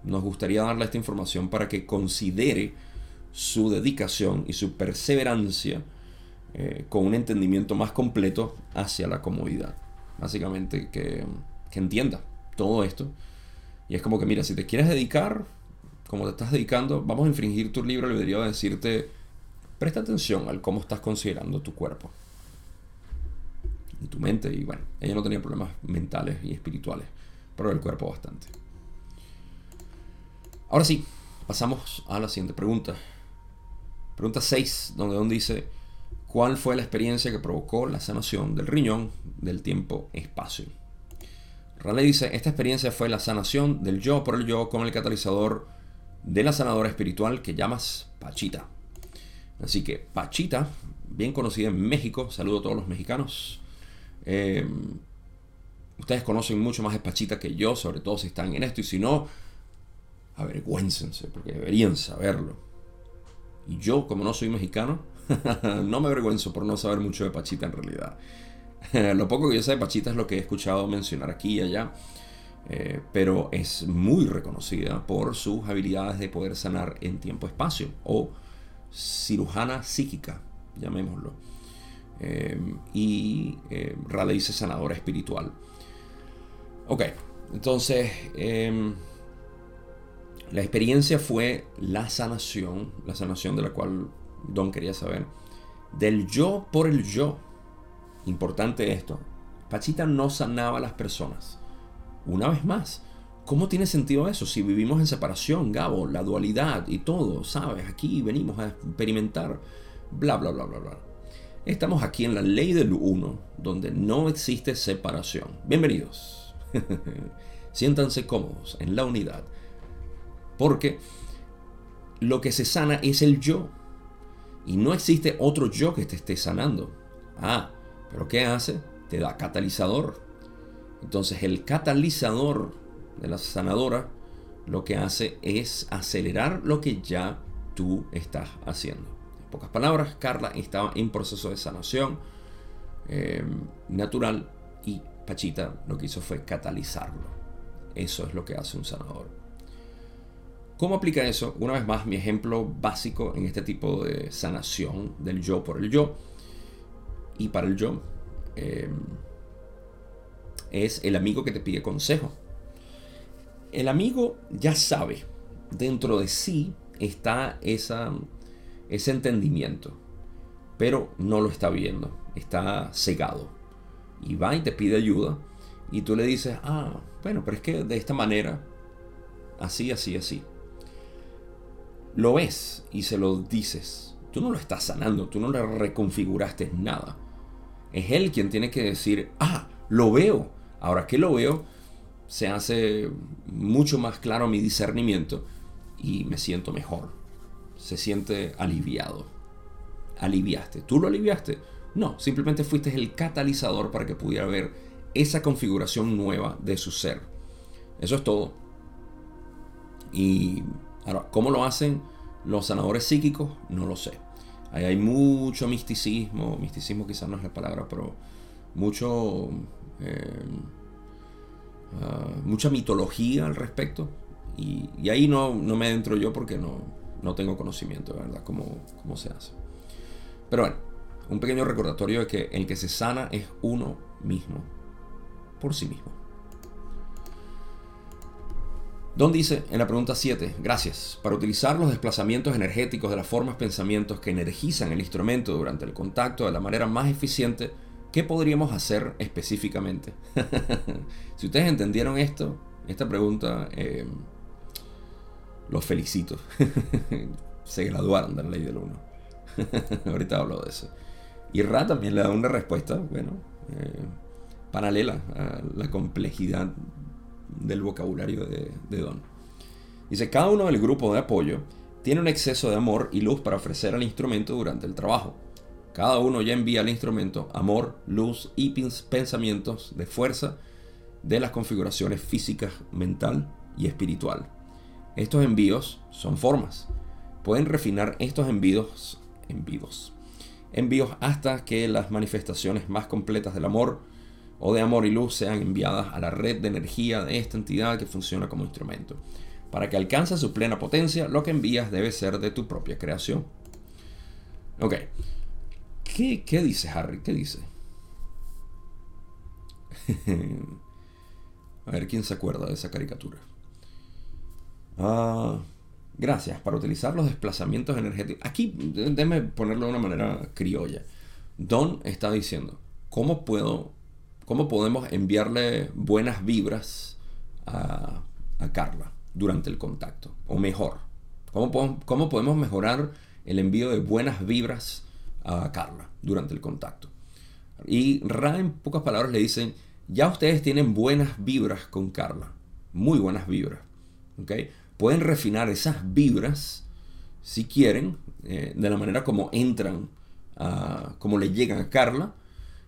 nos gustaría darle esta información para que considere su dedicación y su perseverancia eh, con un entendimiento más completo hacia la comodidad. Básicamente que, entienda todo esto. Y es como que, mira, si te quieres dedicar, como te estás dedicando, vamos a infringir tu libro albedrío de decirte, presta atención al cómo estás considerando tu cuerpo y tu mente. Y bueno, ella no tenía problemas mentales y espirituales, pero el cuerpo bastante. Ahora sí, pasamos a la siguiente pregunta. Pregunta 6, donde, donde dice, ¿cuál fue la experiencia que provocó la sanación del riñón del tiempo-espacio? Raleigh dice, esta experiencia fue la sanación del yo por el yo con el catalizador de la sanadora espiritual que llamas Pachita. Así que Pachita, bien conocida en México, saludo a todos los mexicanos. Eh, ustedes conocen mucho más de Pachita que yo, sobre todo si están en esto, y si no, avergüéncense, porque deberían saberlo. Y yo, como no soy mexicano, no me avergüenzo por no saber mucho de Pachita en realidad. lo poco que yo sé de Pachita es lo que he escuchado mencionar aquí y allá. Eh, pero es muy reconocida por sus habilidades de poder sanar en tiempo-espacio o cirujana psíquica, llamémoslo. Eh, y eh, dice sanadora espiritual. Ok, entonces em, la experiencia fue la sanación, la sanación de la cual Don quería saber, del yo por el yo. Importante esto, Pachita no sanaba a las personas. Una vez más, ¿cómo tiene sentido eso si vivimos en separación, Gabo, la dualidad y todo, sabes? Aquí venimos a experimentar, bla, bla, bla, bla, bla. Estamos aquí en la ley del uno, donde no existe separación. Bienvenidos. Siéntanse cómodos en la unidad. Porque lo que se sana es el yo. Y no existe otro yo que te esté sanando. Ah, pero ¿qué hace? Te da catalizador. Entonces el catalizador de la sanadora lo que hace es acelerar lo que ya tú estás haciendo. En pocas palabras, Carla estaba en proceso de sanación eh, natural y Pachita lo que hizo fue catalizarlo. Eso es lo que hace un sanador. ¿Cómo aplica eso? Una vez más, mi ejemplo básico en este tipo de sanación del yo por el yo y para el yo eh, es el amigo que te pide consejo. El amigo ya sabe, dentro de sí está esa, ese entendimiento, pero no lo está viendo, está cegado. Y va y te pide ayuda y tú le dices, ah, bueno, pero es que de esta manera, así, así, así. Lo ves y se lo dices. Tú no lo estás sanando, tú no le reconfiguraste nada. Es él quien tiene que decir, ah, lo veo. Ahora que lo veo, se hace mucho más claro mi discernimiento y me siento mejor. Se siente aliviado. Aliviaste. ¿Tú lo aliviaste? No, simplemente fuiste el catalizador para que pudiera ver esa configuración nueva de su ser. Eso es todo. Y ahora, ¿cómo lo hacen los sanadores psíquicos? No lo sé. Ahí hay mucho misticismo, misticismo quizás no es la palabra, pero mucho, eh, ah, mucha mitología al respecto. Y, ahí no, no, me entro yo porque no, no tengo conocimiento, ¿verdad? Cómo, cómo se hace. Pero bueno, un pequeño recordatorio de que el que se sana es uno mismo, por sí mismo. Don dice en la pregunta 7, gracias, para utilizar los desplazamientos energéticos de las formas pensamientos que energizan el instrumento durante el contacto de la manera más eficiente, ¿qué podríamos hacer específicamente? si ustedes entendieron esto, esta pregunta, eh, los felicito. Se graduaron de la ley del 1. Ahorita hablo de eso. Y Ra también le da una respuesta, bueno, eh, paralela a la complejidad del vocabulario de, Don. Dice, cada uno del grupo de apoyo tiene un exceso de amor y luz para ofrecer al instrumento durante el trabajo. Cada uno ya envía al instrumento amor, luz y pensamientos de fuerza de las configuraciones físicas, mental y espiritual. Estos envíos son formas. Pueden refinar estos envíos, envíos, envíos hasta que las manifestaciones más completas del amor o de amor y luz sean enviadas a la red de energía de esta entidad que funciona como instrumento. Para que alcance su plena potencia, lo que envías debe ser de tu propia creación. Ok. ¿Qué, dice Harry? ¿Qué dice? a ver quién se acuerda de esa caricatura. Ah, gracias. Para utilizar los desplazamientos energéticos. Aquí, déjeme ponerlo de una manera criolla. Don está diciendo, ¿cómo puedo ¿Cómo podemos enviarle buenas vibras a, Carla durante el contacto? O mejor, ¿cómo, ¿cómo podemos mejorar el envío de buenas vibras a Carla durante el contacto? Y Ra en pocas palabras le dicen, ya ustedes tienen buenas vibras con Carla, muy buenas vibras. ¿okay? Pueden refinar esas vibras, si quieren, eh, de la manera como entran, como le llegan a Carla,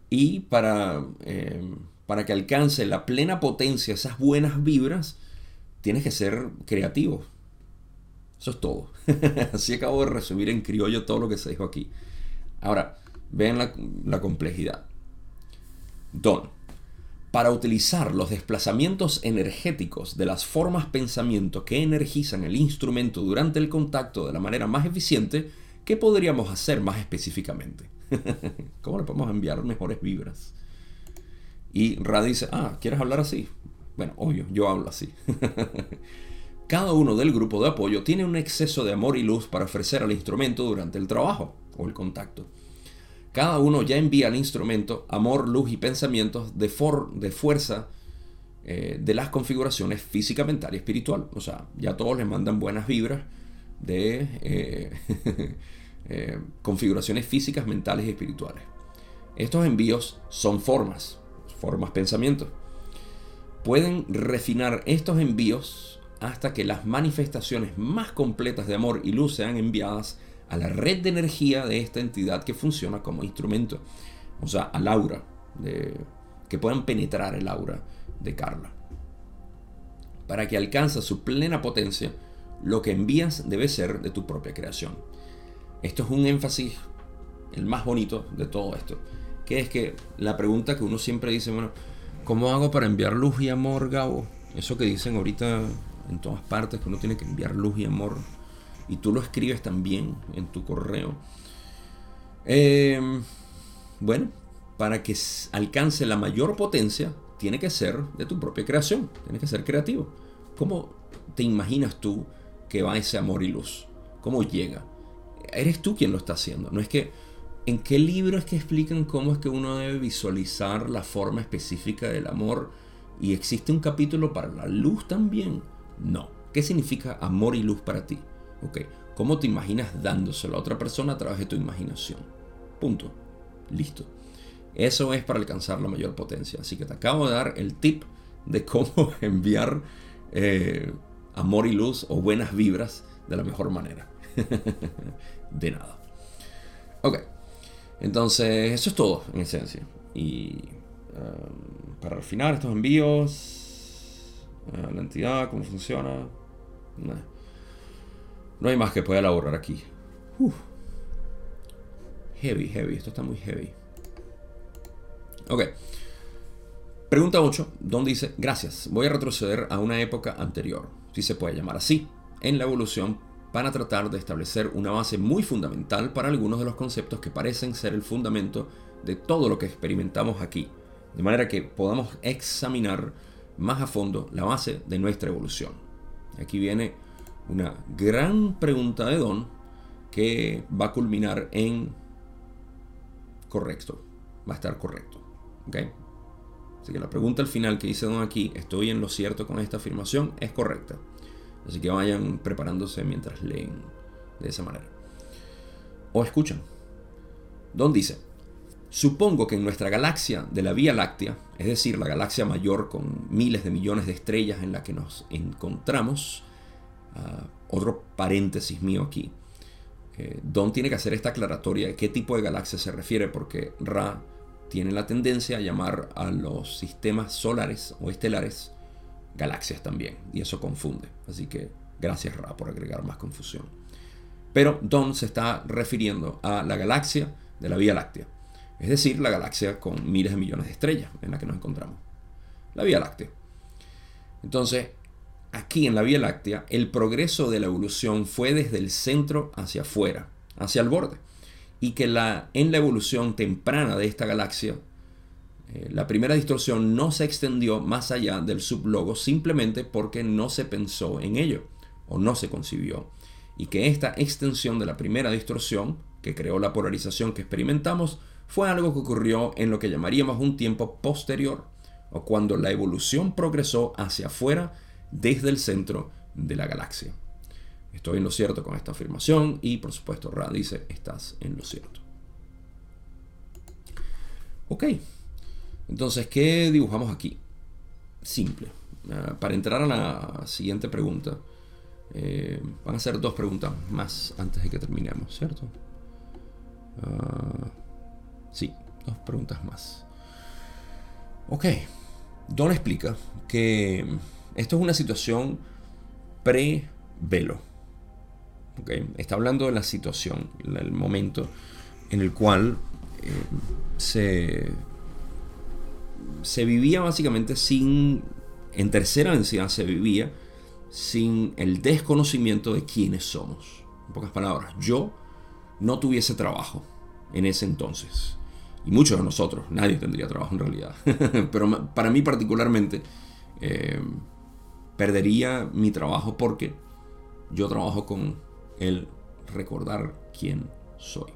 y para, eh, para que alcance la plena potencia, esas buenas vibras, tienes que ser creativo, Eso es todo. Así acabo de resumir en criollo todo lo que se dijo aquí. Ahora, vean la, complejidad. Don. Para utilizar los desplazamientos energéticos de las formas pensamiento que energizan el instrumento durante el contacto de la manera más eficiente, ¿qué podríamos hacer más específicamente? ¿Cómo le podemos enviar mejores vibras? Y Ra dice, ah, ¿quieres hablar así? Bueno, obvio, yo hablo así. Cada uno del grupo de apoyo tiene un exceso de amor y luz para ofrecer al instrumento durante el trabajo o el contacto. Cada uno ya envía al instrumento amor, luz y pensamientos de, de fuerza eh, de las configuraciones física, mental y espiritual. O sea, ya todos les mandan buenas vibras de eh, eh, configuraciones físicas, mentales y espirituales. Estos envíos son formas, formas pensamientos. Pueden refinar estos envíos hasta que las manifestaciones más completas de amor y luz sean enviadas a la red de energía de esta entidad que funciona como instrumento, o sea, al aura, de, que puedan penetrar el aura de Carla. Para que alcance su plena potencia, lo que envías debe ser de tu propia creación. Esto es un énfasis, el más bonito de todo esto, que es que la pregunta que uno siempre dice, bueno, ¿cómo hago para enviar luz y amor, Gabo? Eso que dicen ahorita en todas partes, que uno tiene que enviar luz y amor y tú lo escribes también en tu correo. Em, bueno, para que alcance la mayor potencia, tiene que ser de tu propia creación, tiene que ser creativo. ¿Cómo te imaginas tú que va ese amor y luz? ¿Cómo llega? Eres tú quien lo está haciendo. No es que, ¿en qué libro es que explican cómo es que uno debe visualizar la forma específica del amor? Y existe un capítulo para la luz también. No. ¿Qué significa amor y luz para ti? ¿Cómo te imaginas dándoselo a otra persona a través de tu imaginación? Punto. Listo. Eso es para alcanzar la mayor potencia. Así que te acabo de dar el tip de cómo enviar eh, amor y luz o buenas vibras de la mejor manera. de nada. Ok. Entonces, eso es todo en esencia. Y um, para refinar estos envíos, uh, la entidad, cómo funciona. No hay más que pueda elaborar aquí. Heavy, heavy. Esto está muy heavy. Ok. Pregunta 8. Don dice, gracias. Voy a retroceder a una época anterior, si se puede llamar así, en la evolución para tratar de establecer una base muy fundamental para algunos de los conceptos que parecen ser el fundamento de todo lo que experimentamos aquí, de manera que podamos examinar más a fondo la base de nuestra evolución. Aquí viene una gran pregunta de Don que va a culminar en correcto. Va a estar correcto. ¿Ok? Así que la pregunta al final que dice Don aquí, ¿estoy en lo cierto con esta afirmación? Es correcta. Así que vayan preparándose mientras leen de esa manera. O escuchan. Don dice, supongo que en nuestra galaxia de la Vía Láctea, es decir, la galaxia mayor con miles de millones de estrellas en la que nos encontramos, Ah, otro paréntesis mío aquí. Eh, Don tiene que hacer esta aclaratoria de qué tipo de galaxia se refiere, porque Ra tiene la tendencia a llamar a los sistemas solares o estelares galaxias también, y eso confunde. Así que gracias Ra por agregar más confusión. Pero Don se está refiriendo a la galaxia de la Vía Láctea, es decir, la galaxia con miles de millones de estrellas en la que nos encontramos. La Vía Láctea. Entonces, aquí en la Vía Láctea, el progreso de la evolución fue desde el centro hacia afuera, hacia el borde. Y que la, en la evolución temprana de esta galaxia, eh, la primera distorsión no se extendió más allá del sublogo simplemente porque no se pensó en ello o no se concibió. Y que esta extensión de la primera distorsión, que creó la polarización que experimentamos, fue algo que ocurrió en lo que llamaríamos un tiempo posterior, o cuando la evolución progresó hacia afuera desde el centro de la galaxia. Estoy en lo cierto con esta afirmación y por supuesto Ra dice, estás en lo cierto. Ok, entonces, ¿qué dibujamos aquí? Simple. Ah, para entrar a la siguiente pregunta, eh, van a ser dos preguntas más antes de que terminemos, ¿cierto? Uh, sí, dos preguntas más. Ok, Don explica que esto es una situación pre-velo. Está hablando de la situación, el momento en el cual eh, se, se vivía básicamente sin, en tercera densidad se vivía sin el desconocimiento de quiénes somos. En pocas palabras, yo no tuviese trabajo en ese entonces. Y muchos de nosotros, nadie tendría trabajo en realidad. Pero para mí particularmente, eh, perdería mi trabajo porque yo trabajo con el recordar quién soy.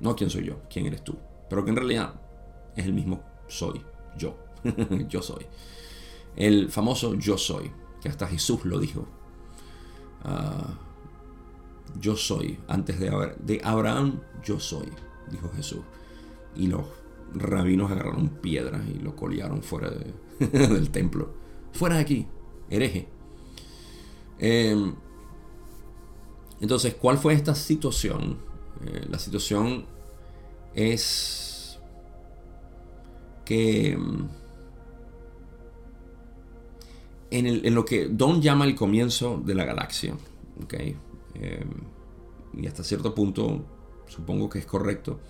No quién soy yo, quién eres tú. Pero que en realidad es el mismo soy, yo. yo soy. El famoso yo soy, que hasta Jesús lo dijo. Ah, yo soy, antes de, de Abraham, yo soy, dijo Jesús. Y los rabinos agarraron piedras y lo colearon fuera del templo. Fuera de aquí, hereje. Em, entonces, ¿cuál fue esta situación? Eh, la situación es que em, en, lo que Don llama el comienzo de la galaxia, ¿okay? Em, y hasta cierto punto supongo que es correcto,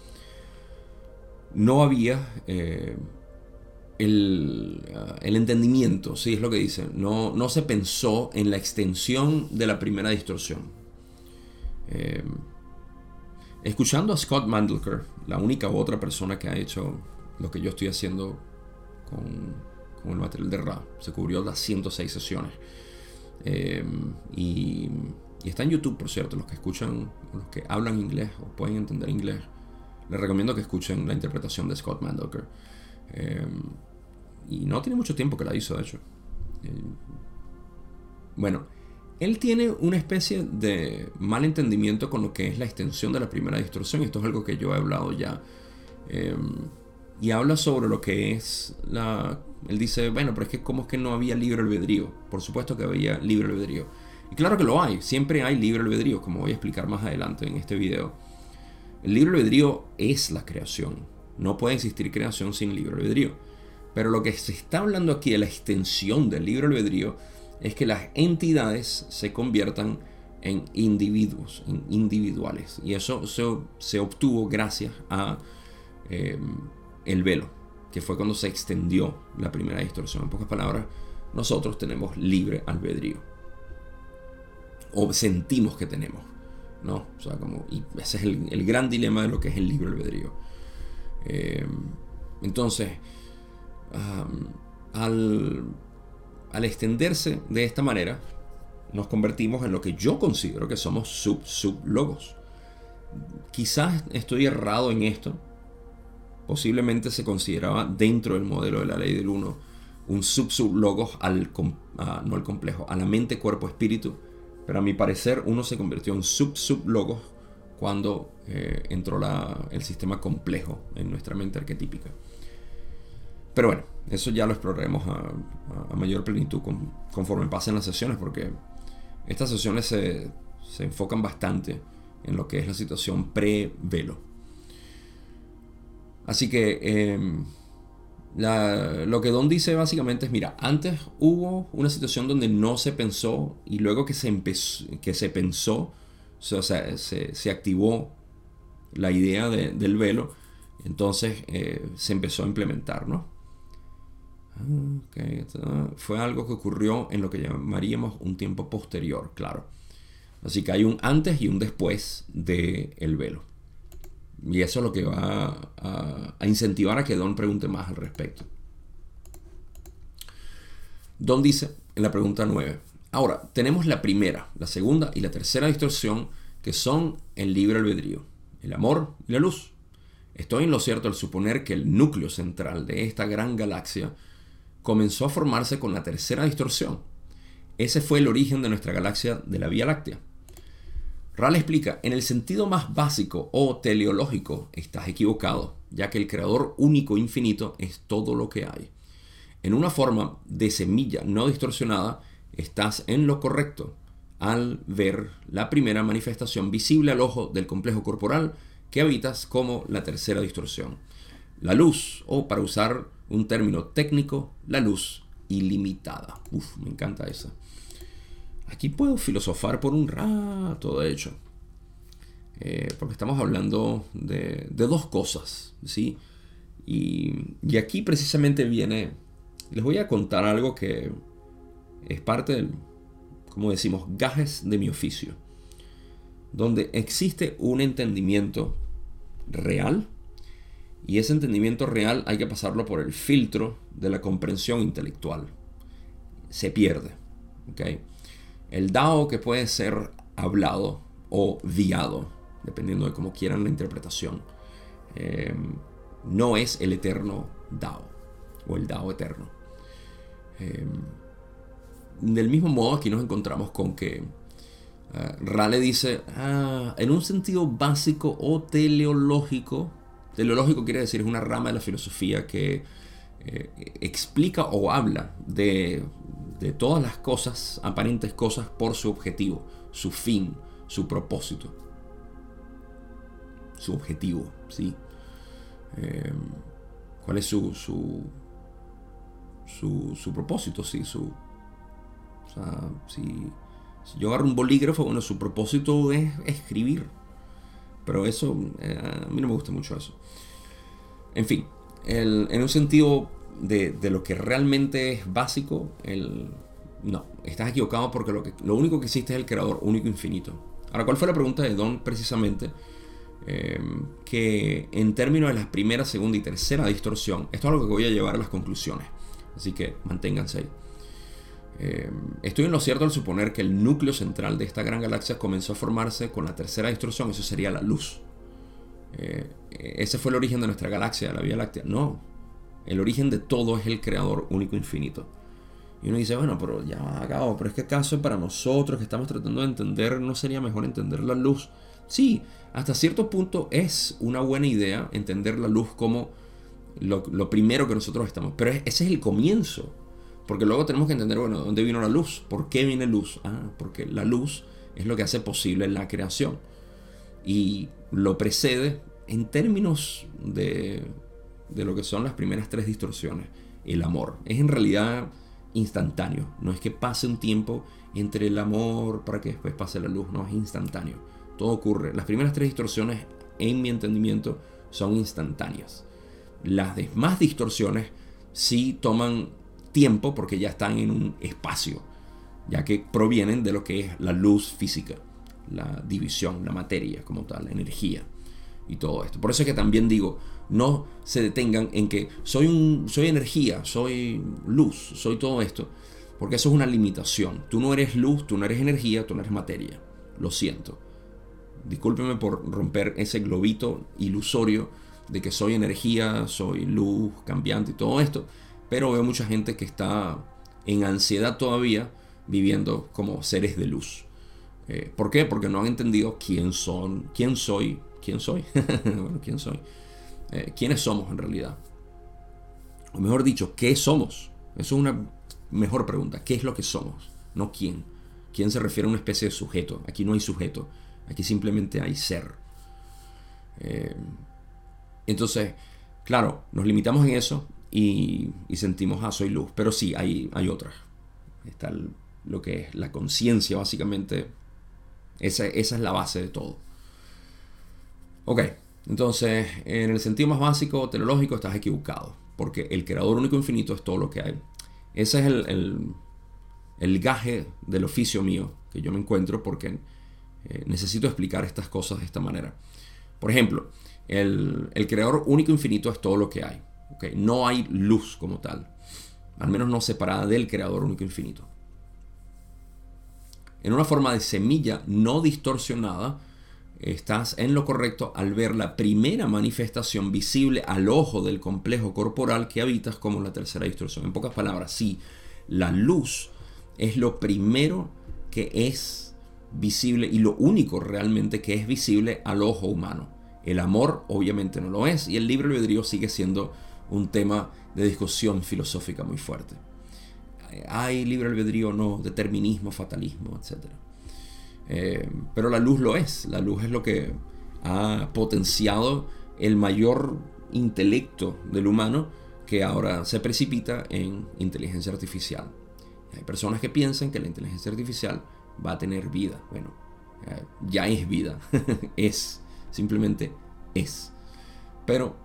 no había uh, el, entendimiento, sí es lo que dice, no, no se pensó en la extensión de la primera distorsión. Eh, escuchando a Scott Mandelker, la única otra persona que ha hecho lo que yo estoy haciendo con, el material de Ra, se cubrió las 106 sesiones. Eh, y, está en YouTube, por cierto, los que escuchan, los que hablan inglés o pueden entender inglés, les recomiendo que escuchen la interpretación de Scott Mandelker. Eh, y no tiene mucho tiempo que la hizo, de hecho. bueno, él tiene una especie de mal entendimiento con lo que es la extensión de la primera distorsión. Esto es algo que yo he hablado ya. Em, y habla sobre lo que es la... Él dice, bueno, pero es que ¿cómo es que no había libre albedrío? Por supuesto que había libre albedrío. Y claro que lo hay, siempre hay libre albedrío, como voy a explicar más adelante en este video. El libre albedrío es la creación. No puede existir creación sin libre albedrío. Pero lo que se está hablando aquí de la extensión del libre albedrío es que las entidades se conviertan en individuos, individuales. Y eso se, obtuvo gracias a em, el velo, que fue cuando se extendió la primera distorsión. En pocas palabras, nosotros tenemos libre albedrío. O sentimos que tenemos. ¿no? O sea, como, y ese es el, gran dilema de lo que es el libre albedrío. Em, entonces, al al extenderse de esta manera, nos convertimos en lo que yo considero que somos sub-sub-logos. Quizás estoy errado en esto. Posiblemente se consideraba dentro del modelo de la ley del 1 un sub-sub-logos al, no al complejo, a la mente, cuerpo, espíritu. Pero a mi parecer uno se convirtió en sub-sub-logos cuando eh, entró el sistema complejo en nuestra mente arquetípica. Pero bueno, eso ya lo exploraremos a, mayor plenitud conforme pasen las sesiones, porque estas sesiones se, enfocan bastante en lo que es la situación pre-velo. Así que em, lo que Don dice básicamente es, mira, antes hubo una situación donde no se pensó y luego que se, empezó, que se pensó, o sea, se, activó la idea del velo, entonces eh, se empezó a implementar, ¿no? fue algo que ocurrió en lo que llamaríamos un tiempo posterior, claro. Así que hay un antes y un después del el velo. Y eso es lo que va a, incentivar a que Don pregunte más al respecto. Don dice en la pregunta 9. Ahora, tenemos la primera, la segunda y la tercera distorsión que son el libre albedrío, el amor y la luz. Estoy en lo cierto al suponer que el núcleo central de esta gran galaxia comenzó a formarse con la tercera distorsión. Ese fue el origen de nuestra galaxia de la Vía Láctea. Ral explica, en el sentido más básico o teleológico, estás equivocado, ya que el creador único infinito es todo lo que hay. En una forma de semilla no distorsionada, estás en lo correcto al ver la primera manifestación visible al ojo del complejo corporal que habitas como la tercera distorsión. La luz, o para usar un término técnico, la luz ilimitada. Uf, me encanta esa. aquí puedo filosofar por un rato, de hecho. Eh, porque estamos hablando de, dos cosas, ¿sí? Y, y, aquí precisamente viene, les voy a contar algo que es parte del, como decimos, gajes de mi oficio, donde existe un entendimiento real y ese entendimiento real hay que pasarlo por el filtro de la comprensión intelectual. Se pierde. ¿okay? El Dao que puede ser hablado o viado, dependiendo de cómo quieran la interpretación, eh, no es el eterno Dao o el Dao eterno. Eh, del mismo modo aquí nos encontramos con que uh, Rale dice, ah, en un sentido básico o teleológico, teleológico quiere decir es una rama de la filosofía que eh, explica o habla de, de todas las cosas, aparentes cosas, por su objetivo, su fin, su propósito. Su objetivo, ¿sí? Eh, ¿Cuál es su, su, su, su propósito? Sí, su, o sea, si, yo agarro un bolígrafo, bueno, su propósito es escribir. Pero eso, eh, a mí no me gusta mucho eso. En fin, en un sentido de, lo que realmente es básico, el, no, estás equivocado porque lo, que, lo único que existe es el creador único infinito. Ahora, ¿cuál fue la pregunta de Don precisamente? Em, que en términos de la primera, segunda y tercera distorsión, esto es algo que voy a llevar a las conclusiones. Así que manténganse ahí. Em, estoy en lo cierto al suponer que el núcleo central de esta gran galaxia comenzó a formarse con la tercera distorsión, eso sería la luz. Eh, ese fue el origen de nuestra galaxia, la Vía Láctea. No, el origen de todo es el creador único infinito. Y uno dice, bueno, pero ya acabo, pero es que acaso para nosotros que estamos tratando de entender, ¿no sería mejor entender la luz? Sí, hasta cierto punto es una buena idea entender la luz como lo, lo primero que nosotros estamos, pero ese es el comienzo. Porque luego tenemos que entender, bueno, ¿dónde vino la luz? ¿Por qué viene luz? Ah, porque la luz es lo que hace posible la creación. Y lo precede en términos de, de lo que son las primeras tres distorsiones. El amor. Es en realidad instantáneo. No es que pase un tiempo entre el amor para que después pase la luz. No, es instantáneo. Todo ocurre. Las primeras tres distorsiones, en mi entendimiento, son instantáneas. Las demás distorsiones sí toman tiempo porque ya están en un espacio, ya que provienen de lo que es la luz física, la división, la materia como tal, la energía y todo esto. Por eso es que también digo, no se detengan en que soy, un, soy energía, soy luz, soy todo esto, porque eso es una limitación. Tú no eres luz, tú no eres energía, tú no eres materia. Lo siento. Discúlpeme por romper ese globito ilusorio de que soy energía, soy luz, cambiante y todo esto pero veo mucha gente que está en ansiedad todavía viviendo como seres de luz. Eh, ¿Por qué? Porque no han entendido quién son, quién soy, quién soy, bueno, quién soy, eh, quiénes somos en realidad. O mejor dicho, ¿qué somos? Eso es una mejor pregunta. ¿Qué es lo que somos? No quién. ¿Quién se refiere a una especie de sujeto? Aquí no hay sujeto. Aquí simplemente hay ser. Eh, entonces, claro, nos limitamos en eso y, sentimos, ah, soy luz. Pero sí, hay, hay otras. Está lo que es la conciencia, básicamente. Esa, esa, es la base de todo. Ok, entonces, en el sentido más básico, teleológico, estás equivocado. Porque el creador único infinito es todo lo que hay. Ese es el, el, el gaje del oficio mío que yo me encuentro porque eh, necesito explicar estas cosas de esta manera. Por ejemplo, el, el creador único infinito es todo lo que hay. No hay luz como tal, al menos no separada del creador único infinito. En una forma de semilla no distorsionada, estás en lo correcto al ver la primera manifestación visible al ojo del complejo corporal que habitas como la tercera distorsión. En pocas palabras, sí, la luz es lo primero que es visible y lo único realmente que es visible al ojo humano. El amor obviamente no lo es y el libre albedrío sigue siendo un tema de discusión filosófica muy fuerte. ¿Hay libre albedrío o no? Determinismo, fatalismo, etc. Eh, pero la luz lo es. La luz es lo que ha potenciado el mayor intelecto del humano que ahora se precipita en inteligencia artificial. Hay personas que piensan que la inteligencia artificial va a tener vida. Bueno, eh, ya es vida. es. Simplemente es. Pero,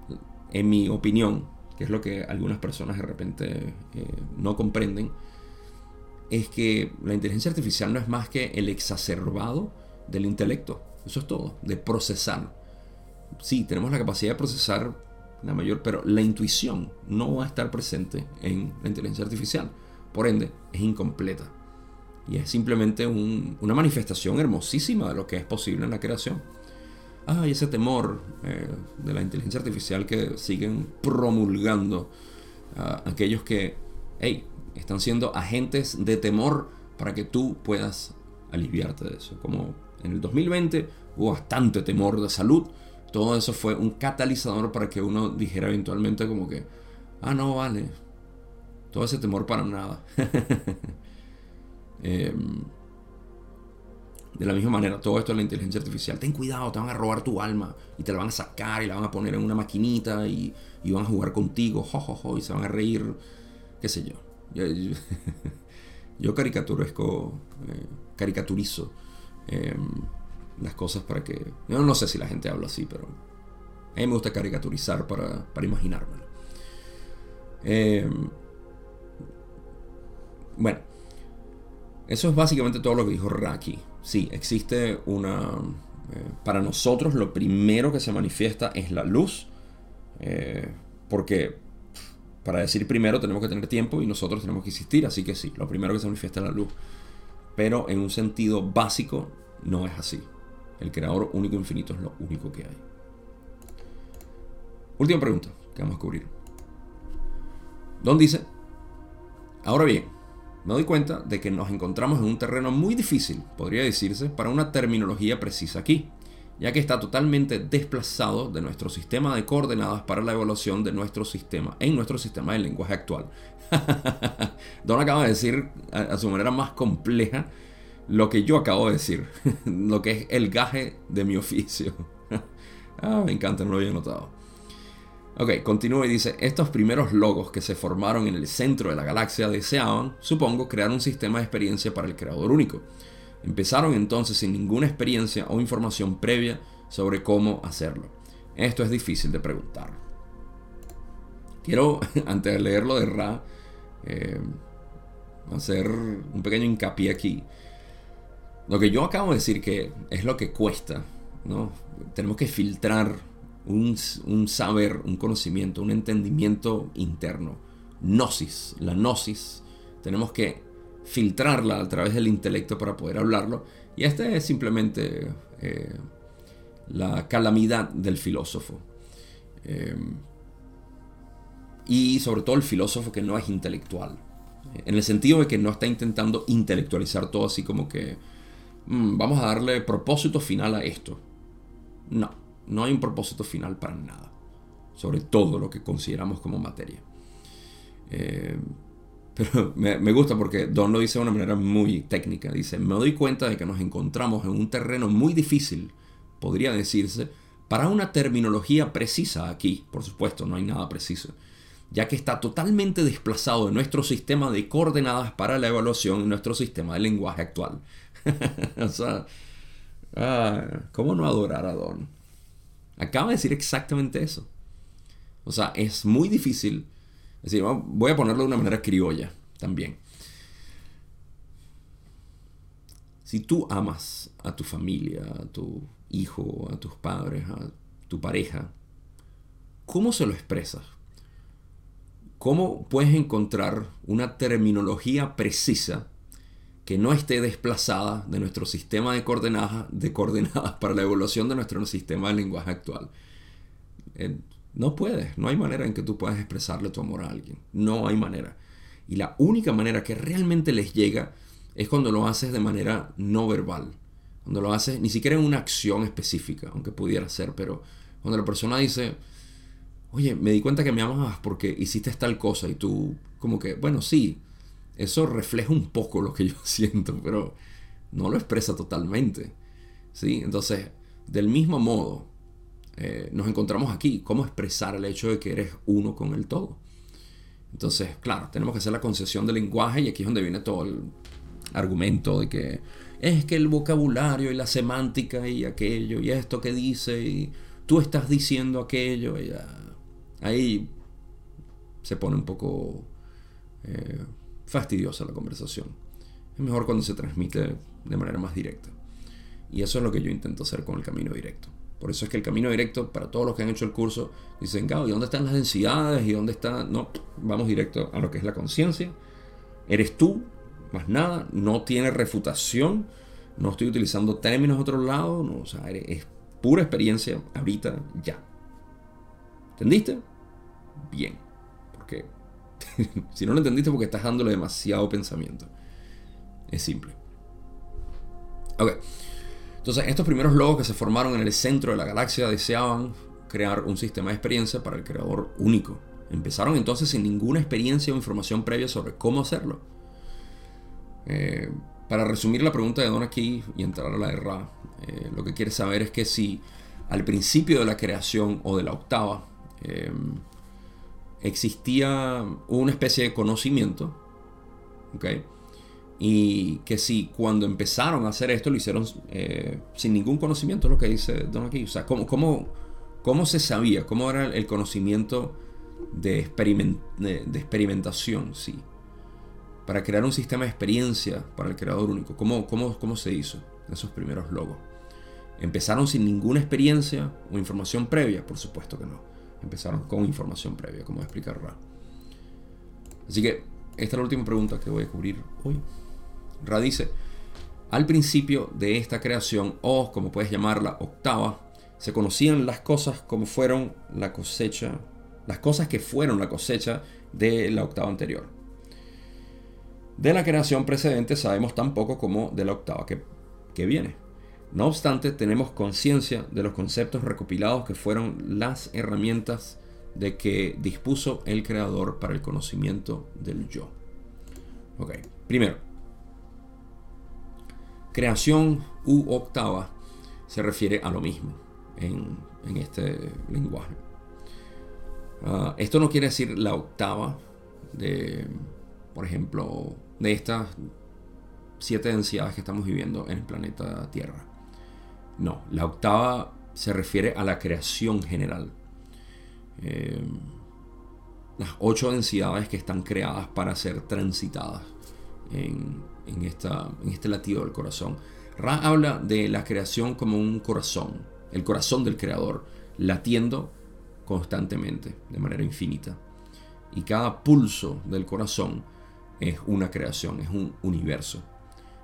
en mi opinión, que es lo que algunas personas de repente eh, no comprenden, es que la inteligencia artificial no es más que el exacerbado del intelecto. Eso es todo, de procesar. Sí, tenemos la capacidad de procesar la mayor, pero la intuición no va a estar presente en la inteligencia artificial. Por ende, es incompleta. Y es simplemente una manifestación hermosísima de lo que es posible en la creación. Ah, y ese temor eh, de la inteligencia artificial que siguen promulgando a aquellos que, hey, están siendo agentes de temor para que tú puedas aliviarte de eso. Como en el 2020 hubo bastante temor de salud, todo eso fue un catalizador para que uno dijera eventualmente como que, ah, no, vale, todo ese temor para nada. Em, de la misma manera, todo esto es la inteligencia artificial. Ten cuidado, te van a robar tu alma y te la van a sacar y la van a poner en una maquinita y, van a jugar contigo, jo, y se van a reír, qué sé yo. Yo, caricaturesco, eh, caricaturizo em, las cosas para que... Yo no sé si la gente habla así, pero a mí me gusta caricaturizar para, para imaginármelo. Em, bueno, eso es básicamente todo lo que dijo Raki. Sí, existe una... Eh, para nosotros lo primero que se manifiesta es la luz, eh, porque para decir primero tenemos que tener tiempo y nosotros tenemos que existir, así que sí, lo primero que se manifiesta es la luz. Pero en un sentido básico no es así. El creador único e infinito es lo único que hay. Última pregunta que vamos a cubrir. Don dice, ahora bien, me doy cuenta de que nos encontramos en un terreno muy difícil, podría decirse, para una terminología precisa aquí ya que está totalmente desplazado de nuestro sistema de coordenadas para la evaluación de nuestro sistema, en nuestro sistema de lenguaje actual. Don acaba de decir a, su manera más compleja lo que yo acabo de decir, lo que es el gaje de mi oficio. ah, me encanta, no lo había notado. Ok, continúa y dice, estos primeros logos que se formaron en el centro de la galaxia deseaban, supongo, crear un sistema de experiencia para el creador único Empezaron entonces sin ninguna experiencia o información previa sobre cómo hacerlo. Esto es difícil de preguntar. Quiero, antes de leerlo de Ra, eh, hacer un pequeño hincapié aquí. Lo que yo acabo de decir que es lo que cuesta, ¿no? Tenemos que filtrar un, saber, un conocimiento, un entendimiento interno. Gnosis, la gnosis. Tenemos que filtrarla a través del intelecto para poder hablarlo. Y esta es simplemente eh, la calamidad del filósofo. Em, y sobre todo el filósofo que no es intelectual. En el sentido de que no está intentando intelectualizar todo así como que mm, vamos a darle propósito final a esto. No, no hay un propósito final para nada. Sobre todo lo que consideramos como materia. Eh, pero me, gusta porque Don lo dice de una manera muy técnica. Dice, me doy cuenta de que nos encontramos en un terreno muy difícil, podría decirse, para una terminología precisa aquí. Por supuesto, no hay nada preciso. Ya que está totalmente desplazado de nuestro sistema de coordenadas para la evaluación en nuestro sistema de lenguaje actual. o sea, ah, ¿cómo no adorar a Don? Acaba de decir exactamente eso. O sea, es muy difícil es decir, voy a ponerlo de una manera criolla también. Si tú amas a tu familia, a tu hijo, a tus padres, a tu pareja, ¿cómo se lo expresas? ¿Cómo puedes encontrar una terminología precisa que no esté desplazada de nuestro sistema de coordenadas, de coordenadas para la evolución de nuestro sistema de lenguaje actual? No puedes, no hay manera en que tú puedas expresarle tu amor a alguien. No hay manera. Y la única manera que realmente les llega es cuando lo haces de manera no verbal. Cuando lo haces ni siquiera en una acción específica, aunque pudiera ser, pero cuando la persona dice, oye, me di cuenta que me amas porque hiciste tal cosa y tú como que, bueno, sí, eso refleja un poco lo que yo siento, pero no lo expresa totalmente. ¿Sí? Entonces, del mismo modo, eh, nos encontramos aquí. ¿Cómo expresar el hecho de que eres uno con el todo? Entonces, claro, tenemos que hacer la concesión del lenguaje y aquí es donde viene todo el argumento de que es que el vocabulario y la semántica y aquello y esto que dice y tú estás diciendo aquello, y ahí se pone un poco eh, fastidiosa la conversación. Es mejor cuando se transmite de manera más directa. Y eso es lo que yo intento hacer con el camino directo. Por eso es que el camino directo, para todos los que han hecho el curso, dicen, Gao, ¿y dónde están las densidades? ¿Y dónde está? No, vamos directo a lo que es la conciencia. Eres tú, más nada, no tiene refutación, no estoy utilizando términos de otro lado, no, o sea, es pura experiencia ahorita, ya. ¿Entendiste? Bien. Si no lo entendiste porque estás dándole demasiado pensamiento. Es simple. Ok. Entonces, estos primeros logos que se formaron en el centro de la galaxia deseaban crear un sistema de experiencia para el creador único. Empezaron entonces sin ninguna experiencia o información previa sobre cómo hacerlo. Eh, para resumir la pregunta de Don aquí y entrar a la de Ra, eh, lo que quiere saber es que si al principio de la creación o de la octava eh, existía una especie de conocimiento, ¿okay? y que si cuando empezaron a hacer esto lo hicieron eh, sin ningún conocimiento, lo que dice Don aquí, o sea, ¿cómo, cómo, cómo se sabía? ¿Cómo era el conocimiento de, de, experimentación? Sí. Para crear un sistema de experiencia para el creador único. ¿Cómo, cómo, cómo se hizo esos primeros logos? ¿Empezaron sin ninguna experiencia o información previa? Por supuesto que no. Empezaron con información previa, como explicar Ra. Así que esta es la última pregunta que voy a cubrir hoy. Ra dice, al principio de esta creación, o como puedes llamarla, octava, se conocían las cosas como fueron la cosecha, las cosas que fueron la cosecha de la octava anterior. De la creación precedente sabemos tan poco como de la octava que, que viene. No obstante, tenemos conciencia de los conceptos recopilados que fueron las herramientas de que dispuso el creador para el conocimiento del yo. Ok, primero, creación u octava se refiere a lo mismo en, este lenguaje. Ah, esto no quiere decir la octava de, por ejemplo, de estas siete densidades que estamos viviendo en el planeta Tierra. No, la octava se refiere a la creación general. Eh, las ocho densidades que están creadas para ser transitadas en, en, este latido del corazón. Ra habla de la creación como un corazón, el corazón del creador, latiendo constantemente, de manera infinita. Y cada pulso del corazón es una creación, es un universo.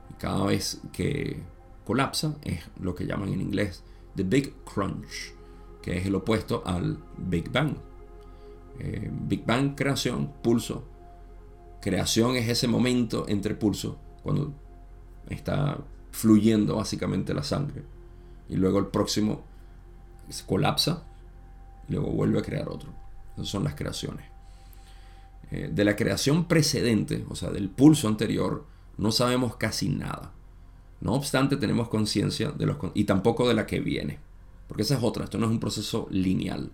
Y cada vez que colapsa es lo que llaman en inglés The Big Crunch, que es el opuesto al Big Bang. Eh, Big Bang, creación, pulso. Creación es ese momento entre pulso cuando está fluyendo básicamente la sangre. Y luego el próximo se colapsa y luego vuelve a crear otro. Esas son las creaciones. Eh, de la creación precedente, o sea, del pulso anterior, no sabemos casi nada. No obstante, tenemos conciencia de los y tampoco de la que viene. Porque esa es otra, esto no es un proceso lineal.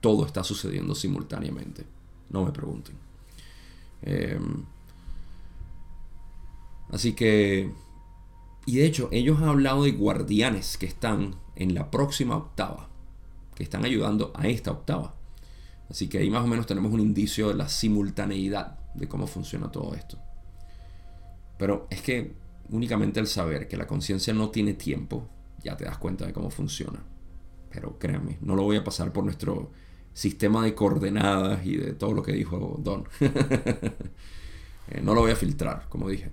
Todo está sucediendo simultáneamente. No me pregunten. Eh, Así que... Y de hecho, ellos han hablado de guardianes que están en la próxima octava, que están ayudando a esta octava. Así que ahí más o menos tenemos un indicio de la simultaneidad de cómo funciona todo esto. Pero es que únicamente el saber que la conciencia no tiene tiempo, ya te das cuenta de cómo funciona. Pero créanme, no lo voy a pasar por nuestro sistema de coordenadas y de todo lo que dijo Don. Eh, no lo voy a filtrar, como dije.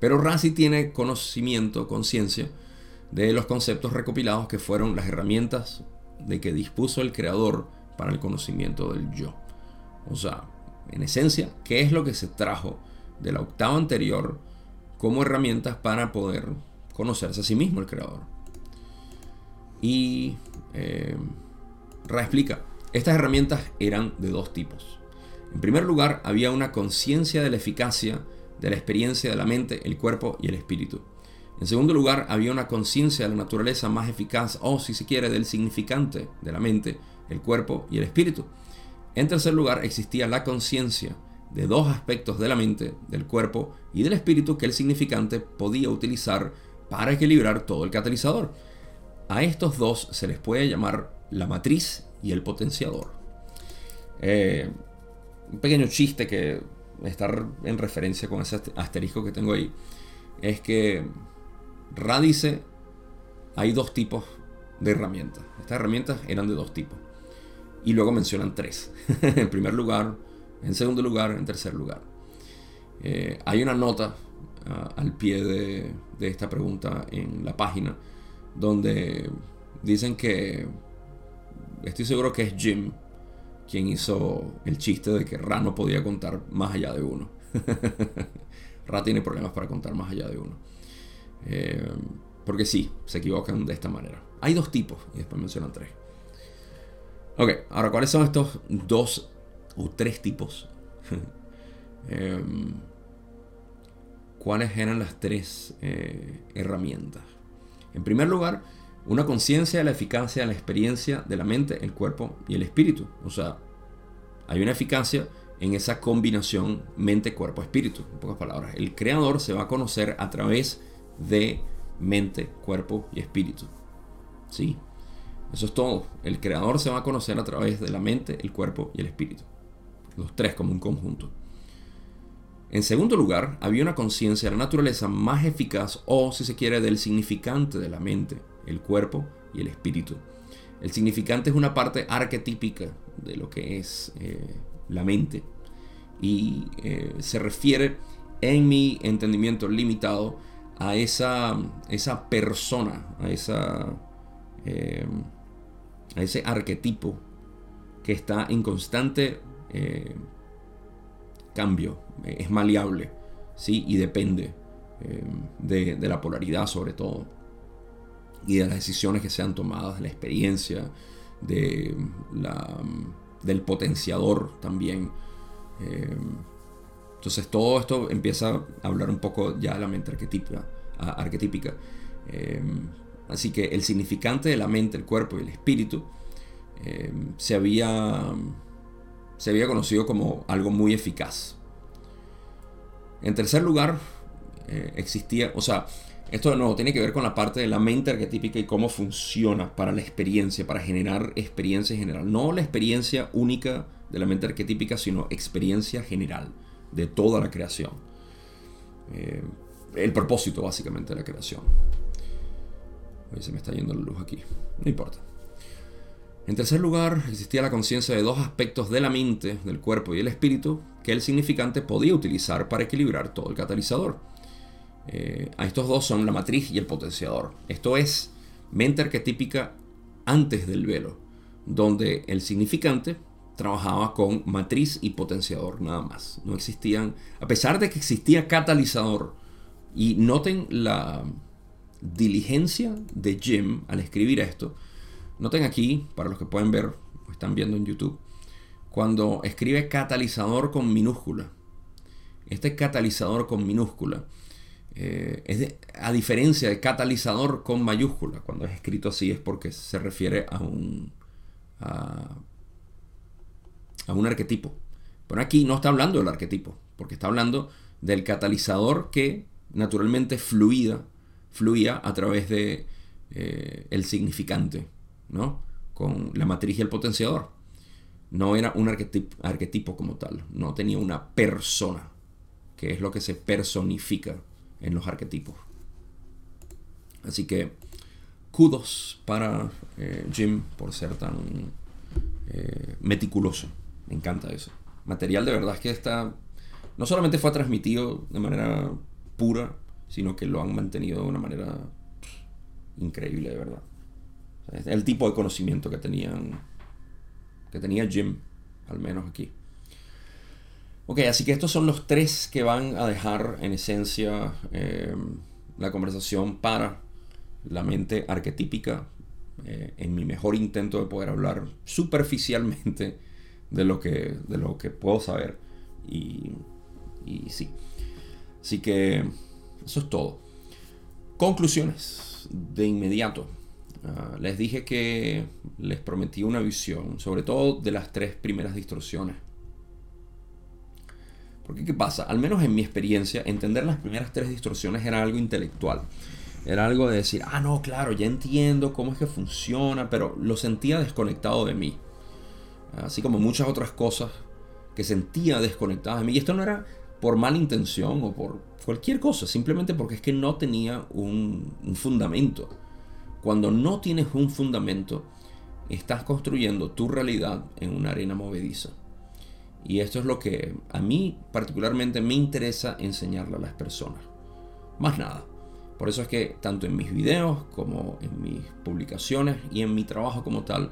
Pero Rassi tiene conocimiento, conciencia de los conceptos recopilados que fueron las herramientas de que dispuso el creador para el conocimiento del yo. O sea, en esencia, ¿qué es lo que se trajo de la octava anterior como herramientas para poder conocerse a sí mismo el creador? Y eh, Ra explica, estas herramientas eran de dos tipos. En primer lugar, había una conciencia de la eficacia de la experiencia de la mente, el cuerpo y el espíritu. En segundo lugar, había una conciencia de la naturaleza más eficaz, o si se quiere, del significante de la mente, el cuerpo y el espíritu. En tercer lugar, existía la conciencia de dos aspectos de la mente, del cuerpo y del espíritu que el significante podía utilizar para equilibrar todo el catalizador. A estos dos se les puede llamar la matriz y el potenciador. Eh, un pequeño chiste que está en referencia con ese asterisco que tengo ahí es que Ra dice hay dos tipos de herramientas. Estas herramientas eran de dos tipos. Y luego mencionan tres. en primer lugar, en segundo lugar, en tercer lugar. Eh, hay una nota ah, al pie de, esta pregunta en la página donde dicen que estoy seguro que es Jim quien hizo el chiste de que Ra no podía contar más allá de uno. Ra tiene problemas para contar más allá de uno. Eh, porque sí, se equivocan de esta manera. Hay dos tipos y después mencionan tres. Ok, ahora, ¿cuáles son estos dos o tres tipos? Em, ¿Cuáles eran las tres eh, herramientas? En primer lugar, una conciencia de la eficacia de la experiencia de la mente, el cuerpo y el espíritu. O sea, hay una eficacia en esa combinación mente, cuerpo, espíritu. En pocas palabras, el creador se va a conocer a través de mente, cuerpo y espíritu. ¿Sí? Eso es todo. El creador se va a conocer a través de la mente, el cuerpo y el espíritu. Los tres como un conjunto. En segundo lugar, había una conciencia de la naturaleza más eficaz o, si se quiere, del significante de la mente, el cuerpo y el espíritu. El significante es una parte arquetípica de lo que es eh, la mente y eh, se refiere, en mi entendimiento limitado, a esa, esa persona, a, esa, eh, a ese arquetipo que está en constante cambio, es maleable, ¿sí? y depende de, de la polaridad sobre todo y de las decisiones que sean tomadas, de la experiencia, de la, del potenciador también. Eh, entonces todo esto empieza a hablar un poco ya de la mente arquetípica. Eh, así que el significante de la mente, el cuerpo y el espíritu eh, se, había, se había conocido como algo muy eficaz. En tercer lugar, existía, o sea, esto de nuevo tiene que ver con la parte de la mente arquetípica y cómo funciona para la experiencia, para generar experiencia en general. No la experiencia única de la mente arquetípica, sino experiencia general de toda la creación. Eh, el propósito básicamente de la creación. Se me está yendo la luz aquí. No importa. En tercer lugar, existía la conciencia de dos aspectos de la mente, del cuerpo y el espíritu, que el significante podía utilizar para equilibrar todo el catalizador. Eh, a estos dos son la matriz y el potenciador. Esto es mente arquetípica antes del velo, donde el significante trabajaba con matriz y potenciador nada más. No existían, a pesar de que existía catalizador, y noten la diligencia de Jim al escribir esto. Noten aquí, para los que pueden ver o están viendo en YouTube, cuando escribe catalizador con minúscula. Este catalizador con minúscula eh, es a diferencia de catalizador con mayúscula, cuando es escrito así es porque se refiere a un, a, un arquetipo. Pero aquí no está hablando del arquetipo, porque está hablando del catalizador que naturalmente fluía, fluía a través de eh, el significante, ¿no? Con la matriz y el potenciador. No era un arquetipo, arquetipo como tal, no tenía una persona, que es lo que se personifica en los arquetipos. Así que kudos para eh, Jim por ser tan eh, meticuloso. Me encanta eso. Material de verdad es que está... No solamente fue transmitido de manera pura, sino que lo han mantenido de una manera increíble, de verdad. El tipo de conocimiento que tenían que tenía Jim, al menos aquí. Ok, así que estos son los tres que van a dejar en esencia eh, la conversación para la mente arquetípica eh, en mi mejor intento de poder hablar superficialmente de lo que, de lo que puedo saber. Y, y sí. Así que eso es todo. Conclusiones de inmediato. Ah, les dije que les prometí una visión, sobre todo de las tres primeras distorsiones Porque ¿qué pasa? Al menos en mi experiencia, entender las primeras tres distorsiones era algo intelectual. Era algo de decir, ah, no, claro, ya entiendo cómo es que funciona, pero lo sentía desconectado de mí. Así como muchas otras cosas que sentía desconectadas de mí. Y esto no era por mala intención o por cualquier cosa, simplemente porque es que no tenía un, un fundamento. Cuando no tienes un fundamento, estás construyendo tu realidad en una arena movediza. Y esto es lo que a mí particularmente me interesa enseñarle a las personas. Más nada. Por eso es que tanto en mis videos como en mis publicaciones y en mi trabajo como tal,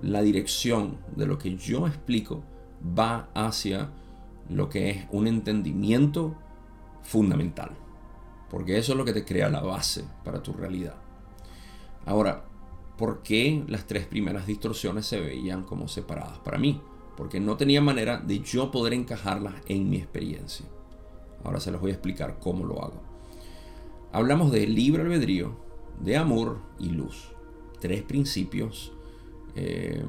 la dirección de lo que yo explico va hacia lo que es un entendimiento fundamental. Porque eso es lo que te crea la base para tu realidad. Ahora, ¿por qué las tres primeras distorsiones se veían como separadas para mí? Porque no tenía manera de yo poder encajarlas en mi experiencia. Ahora se los voy a explicar cómo lo hago. Hablamos de libre albedrío, de amor y luz. Tres principios eh,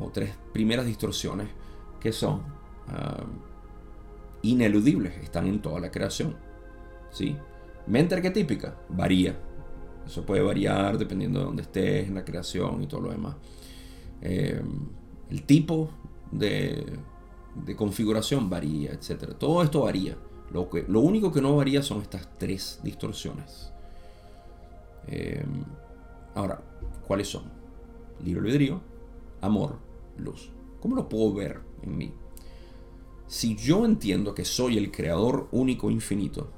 o tres primeras distorsiones que son ah, ineludibles, están en toda la creación. ¿sí? Mente arquetípica varía. Eso puede variar dependiendo de dónde estés en la creación y todo lo demás. Eh, el tipo de, configuración varía, etc. Todo esto varía. Lo, que, lo único que no varía son estas tres distorsiones. Eh, ahora, ¿cuáles son? Libre albedrío, amor, luz. ¿Cómo lo puedo ver en mí? Si yo entiendo que soy el creador único infinito,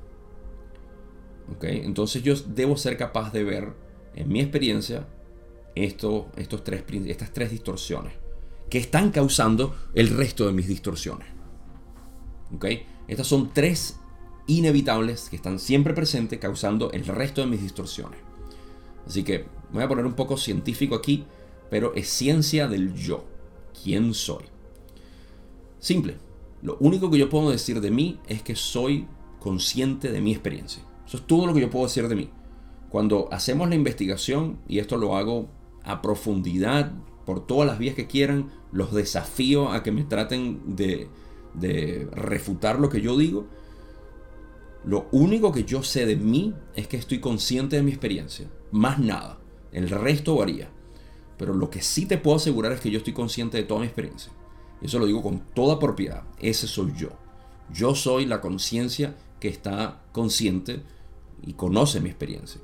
entonces yo debo ser capaz de ver en mi experiencia estos tres, estas tres distorsiones que están causando el resto de mis distorsiones. Estas son tres inevitables que están siempre presentes causando el resto de mis distorsiones. Así que voy a poner un poco científico aquí, pero es ciencia del yo. ¿Quién soy? Simple. Lo único que yo puedo decir de mí es que soy consciente de mi experiencia. Eso es todo lo que yo puedo decir de mí. Cuando hacemos la investigación, y esto lo hago a profundidad, por todas las vías que quieran, los desafío a que me traten de, de refutar lo que yo digo. Lo único que yo sé de mí es que estoy consciente de mi experiencia. Más nada. El resto varía. Pero lo que sí te puedo asegurar es que yo estoy consciente de toda mi experiencia. Eso lo digo con toda propiedad. Ese soy yo. Yo soy la conciencia que está consciente y conoce mi experiencia.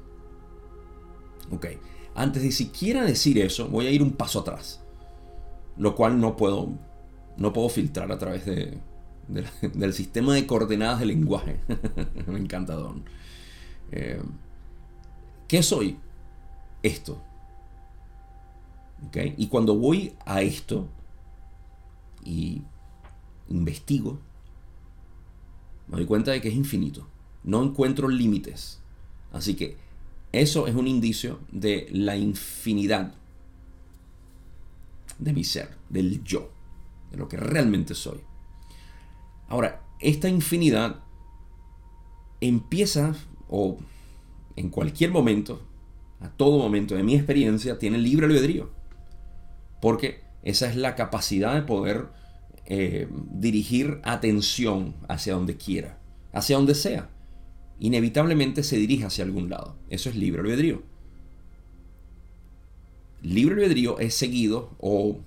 Ok. Antes de siquiera decir eso, voy a ir un paso atrás. Lo cual no puedo, no puedo filtrar a través de, del sistema de coordenadas del lenguaje. me encanta Don. Eh, ¿Qué soy? Esto. Y cuando voy a esto y investigo, me doy cuenta de que es infinito. No encuentro límites. Así que eso es un indicio de la infinidad de mi ser, del yo, de lo que realmente soy. Ahora, esta infinidad empieza, o en cualquier momento, a todo momento de mi experiencia, tiene libre albedrío porque esa es la capacidad de poder eh, dirigir atención hacia donde quiera, hacia donde sea. Inevitablemente se dirige hacia algún lado. Eso es libre albedrío. Libre albedrío es seguido o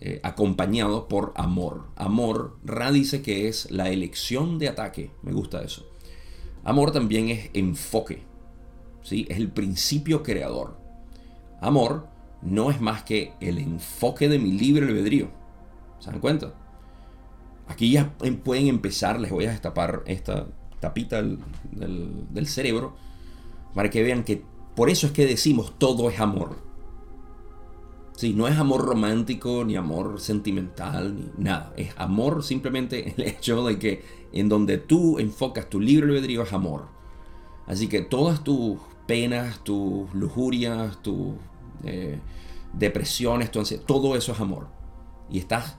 eh, acompañado por amor. Amor, Ra dice que es la elección de ataque. Me gusta eso. Amor también es enfoque. ¿sí? Es el principio creador. Amor no es más que el enfoque de mi libre albedrío. ¿Se dan cuenta? Aquí ya em, pueden empezar, les voy a destapar esta tapita del, cerebro para que vean que por eso es que decimos todo es amor. Sí, no es amor romántico, ni amor sentimental, ni nada. Es amor simplemente el hecho de que en donde tú enfocas tu libre albedrío es amor. Así que todas tus penas, tus lujurias, tus eh, depresiones, todo eso es amor. Y estás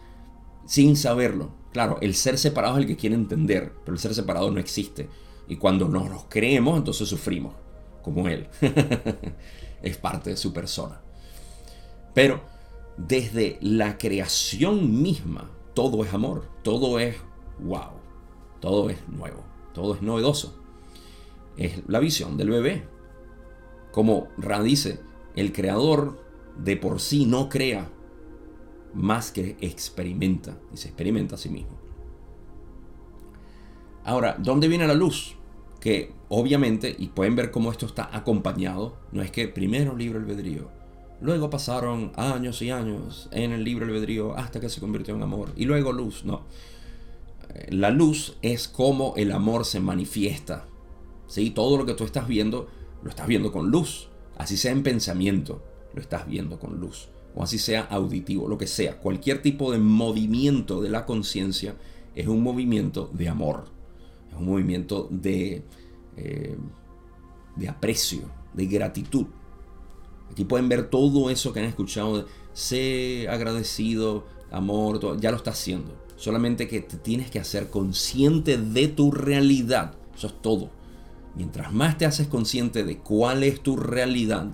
sin saberlo. Claro, el ser separado es el que quiere entender, pero el ser separado no existe. Y cuando nos lo creemos, entonces sufrimos, como él. es parte de su persona. Pero desde la creación misma, todo es amor, todo es wow. Todo es nuevo, todo es novedoso. Es la visión del bebé. Como Ra dice, el creador de por sí no crea más que experimenta y se experimenta a sí mismo. Ahora, ¿dónde viene la luz? Que obviamente, y pueden ver cómo esto está acompañado, no es que primero libre albedrío, luego pasaron años y años en el libre albedrío hasta que se convirtió en amor, y luego luz, no. La luz es como el amor se manifiesta. ¿sí? Todo lo que tú estás viendo, lo estás viendo con luz. Así sea en pensamiento, lo estás viendo con luz. O así sea auditivo, lo que sea. Cualquier tipo de movimiento de la conciencia es un movimiento de amor es un movimiento de, eh, de aprecio, de gratitud. Aquí pueden ver todo eso que han escuchado, sé agradecido, amor, ya lo está haciendo. Solamente que te tienes que hacer consciente de tu realidad. Eso es todo. Mientras más te haces consciente de cuál es tu realidad,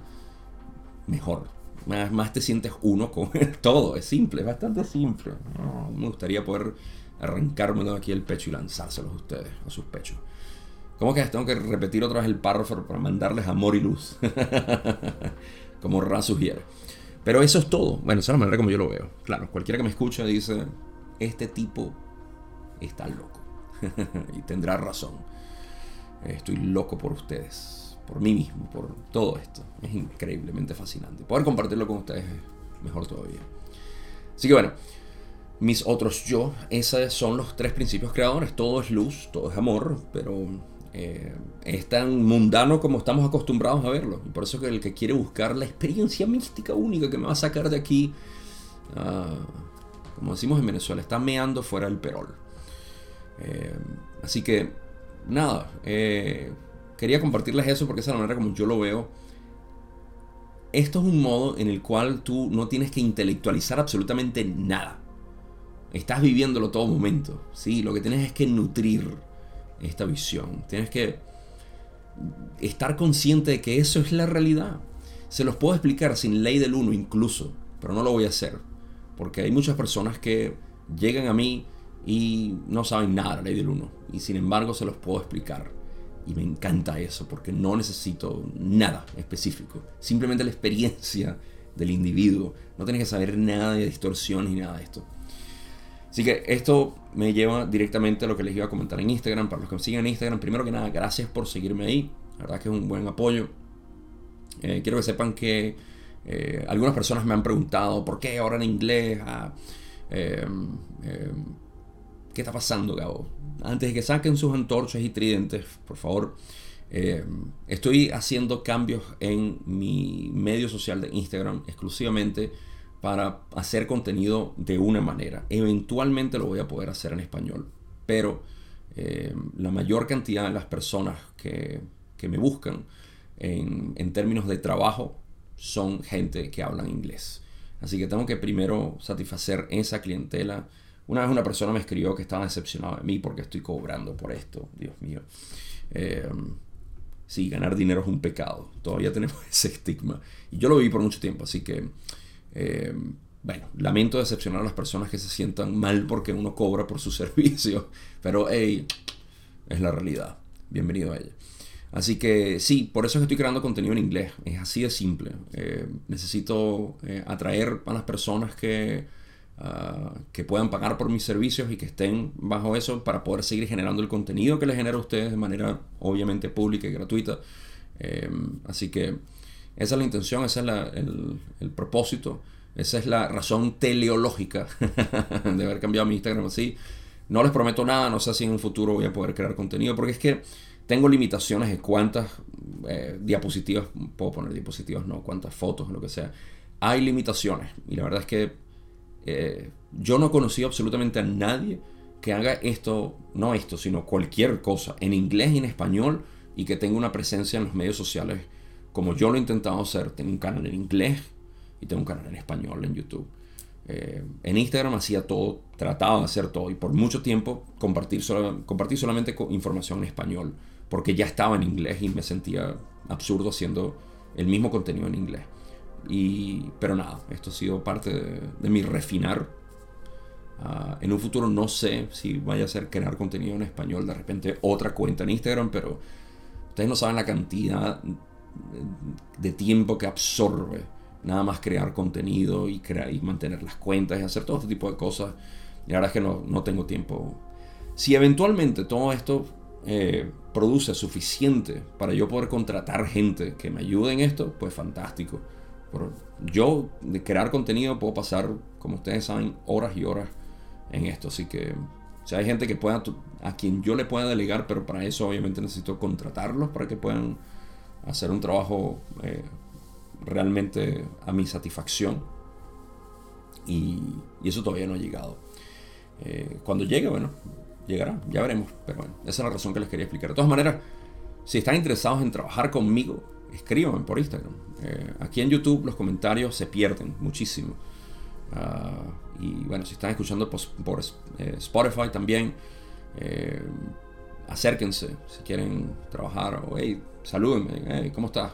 mejor. Más, más te sientes uno con todo. Es simple, es bastante simple. me gustaría poder arrancármelo aquí el pecho y lanzárselos a ustedes, a sus pechos. ¿Cómo que tengo que repetir otra vez el párrafo para mandarles amor y luz? como Ra sugiere. Pero eso es todo. Bueno, esa es la manera como yo lo veo. Claro, cualquiera que me escuche dice, este tipo está loco. y tendrá razón. Estoy loco por ustedes, por mí mismo, por todo esto. Es increíblemente fascinante. Poder compartirlo con ustedes es mejor todavía. Así que bueno, mis otros yo. Esos son los tres principios creadores. Todo es luz, todo es amor, pero eh, es tan mundano como estamos acostumbrados a verlo. Y por eso que el que quiere buscar la experiencia mística única que me va a sacar de aquí, ah, como decimos en Venezuela, está meando fuera del perol. Eh, así que, nada, eh, quería compartirles eso porque esa es la manera como yo lo veo. Esto es un modo en el cual tú no tienes que intelectualizar absolutamente nada estás viviéndolo todo momento. ¿sí? Lo que tienes es que nutrir esta visión. Tienes que estar consciente de que eso es la realidad. Se los puedo explicar sin ley del uno incluso, pero no lo voy a hacer. Porque hay muchas personas que llegan a mí y no saben nada de la ley del uno. Y sin embargo se los puedo explicar. Y me encanta eso, porque no necesito nada específico. Simplemente la experiencia del individuo. No tienes que saber nada de distorsiones ni nada de esto. Así que esto me lleva directamente a lo que les iba a comentar en Instagram. Para los que me siguen en Instagram, primero que nada, gracias por seguirme ahí. La verdad que es un buen apoyo. Eh, quiero que sepan que eh, algunas personas me han preguntado por qué ahora en inglés. Ah, em, ¿Qué está pasando, Gabo? Antes de que saquen sus antorchas y tridentes, por favor, em, estoy haciendo cambios en mi medio social de Instagram exclusivamente para hacer contenido de una manera. Eventualmente lo voy a poder hacer en español, pero eh, la mayor cantidad de las personas que, me buscan en, en, términos de trabajo son gente que hablan inglés. Así que tengo que primero satisfacer esa clientela. Una vez una persona me escribió que estaba decepcionado de mí porque estoy cobrando por esto. Dios mío. Eh, sí, ganar dinero es un pecado. Todavía tenemos ese estigma. Y yo lo viví por mucho tiempo, así que eh, bueno, lamento decepcionar a las personas que se sientan mal porque uno cobra por su servicio, pero hey, es la realidad. Bienvenido a ella. Así que sí, por eso es que estoy creando contenido en inglés. Es así de simple. Eh, necesito atraer a las personas que, ah, que puedan pagar por mis servicios y que estén bajo eso para poder seguir generando el contenido que les genera a ustedes de manera obviamente pública y gratuita. así que esa es la intención, ese es el, propósito, esa es la razón teleológica de haber cambiado mi Instagram así. No les prometo nada, no sé si en un futuro voy a poder crear contenido, porque es que tengo limitaciones de cuántas eh, diapositivas, puedo poner diapositivas, no, cuántas fotos, lo que sea. Hay limitaciones y la verdad es que eh, yo no he conocido absolutamente a nadie que haga esto, no esto, sino cualquier cosa, en inglés y en español, y que tenga una presencia en los medios sociales como yo lo he intentado hacer, tengo un canal en inglés y tengo un canal en español en YouTube. Eh, en Instagram hacía todo, trataba de hacer todo y por mucho tiempo compartir, compartir solamente información en español porque ya estaba en inglés y me sentía absurdo haciendo el mismo contenido en inglés. Y, pero nada, esto ha sido parte de, mi refinar Ah, en un futuro no sé si vaya a ser crear contenido en español, de repente otra cuenta en Instagram, pero ustedes no saben la cantidad de tiempo que absorbe nada más crear contenido y, crear, y mantener las cuentas y hacer todo este tipo de cosas. Y la verdad es que no, no tengo tiempo. Si eventualmente todo esto eh, produce suficiente para yo poder contratar gente que me ayude en esto, pues fantástico. Yo de crear contenido puedo pasar, como ustedes saben, horas y horas en esto. Así que si hay gente que pueda, a quien yo le pueda delegar, pero para eso obviamente necesito contratarlos para que puedan hacer un trabajo eh, realmente a mi satisfacción. Y, eso todavía no ha llegado. Eh, cuando llegue, bueno, llegará, ya veremos. Pero bueno, esa es la razón que les quería explicar. De todas maneras, si están interesados en trabajar conmigo, escríbanme por Instagram. Eh, aquí en YouTube los comentarios se pierden muchísimo. Ah, y bueno, si están escuchando por, eh, Spotify también, eh, acérquense si quieren trabajar. O hey, salúdenme, hey, ¿cómo estás?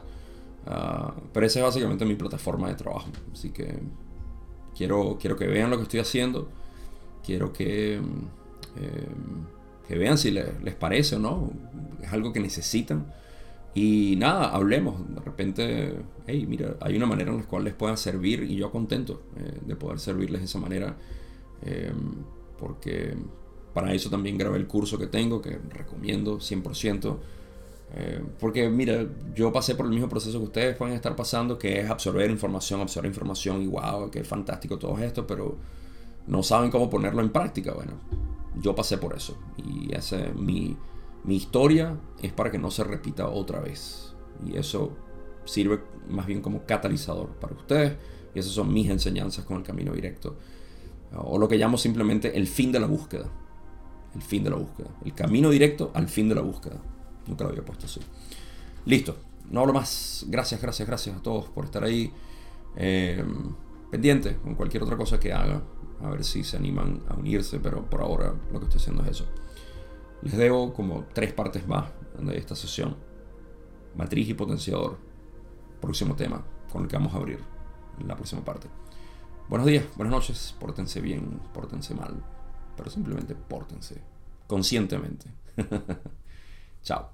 Ah, pero esa es básicamente mi plataforma de trabajo. Así que quiero, quiero que vean lo que estoy haciendo. Quiero que, que vean si les parece o no. Es algo que necesitan. Y nada, hablemos. De repente, hey, mira, hay una manera en la cual les pueda servir y yo contento eh, de poder servirles de esa manera. Em, porque para eso también grabé el curso que tengo, que recomiendo 100%. Eh, porque mira, yo pasé por el mismo proceso que ustedes pueden estar pasando, que es absorber información, absorber información y wow, que fantástico todo esto, pero no saben cómo ponerlo en práctica. Bueno, yo pasé por eso y ese es mi mi historia es para que no se repita otra vez. Y eso sirve más bien como catalizador para ustedes. Y esas son mis enseñanzas con el camino directo. O lo que llamo simplemente el fin de la búsqueda. El fin de la búsqueda. El camino directo al fin de la búsqueda. Nunca lo había puesto así. Listo. No hablo más. Gracias, gracias, gracias a todos por estar ahí. Eh, pendiente con cualquier otra cosa que haga. A ver si se animan a unirse. Pero por ahora lo que estoy haciendo es eso. Les debo como tres partes más de esta sesión. Matriz y potenciador. Próximo tema con el que vamos a abrir la próxima parte. Buenos días, buenas noches. Pórtense bien, pórtense mal. Pero simplemente pórtense. Conscientemente. Chao.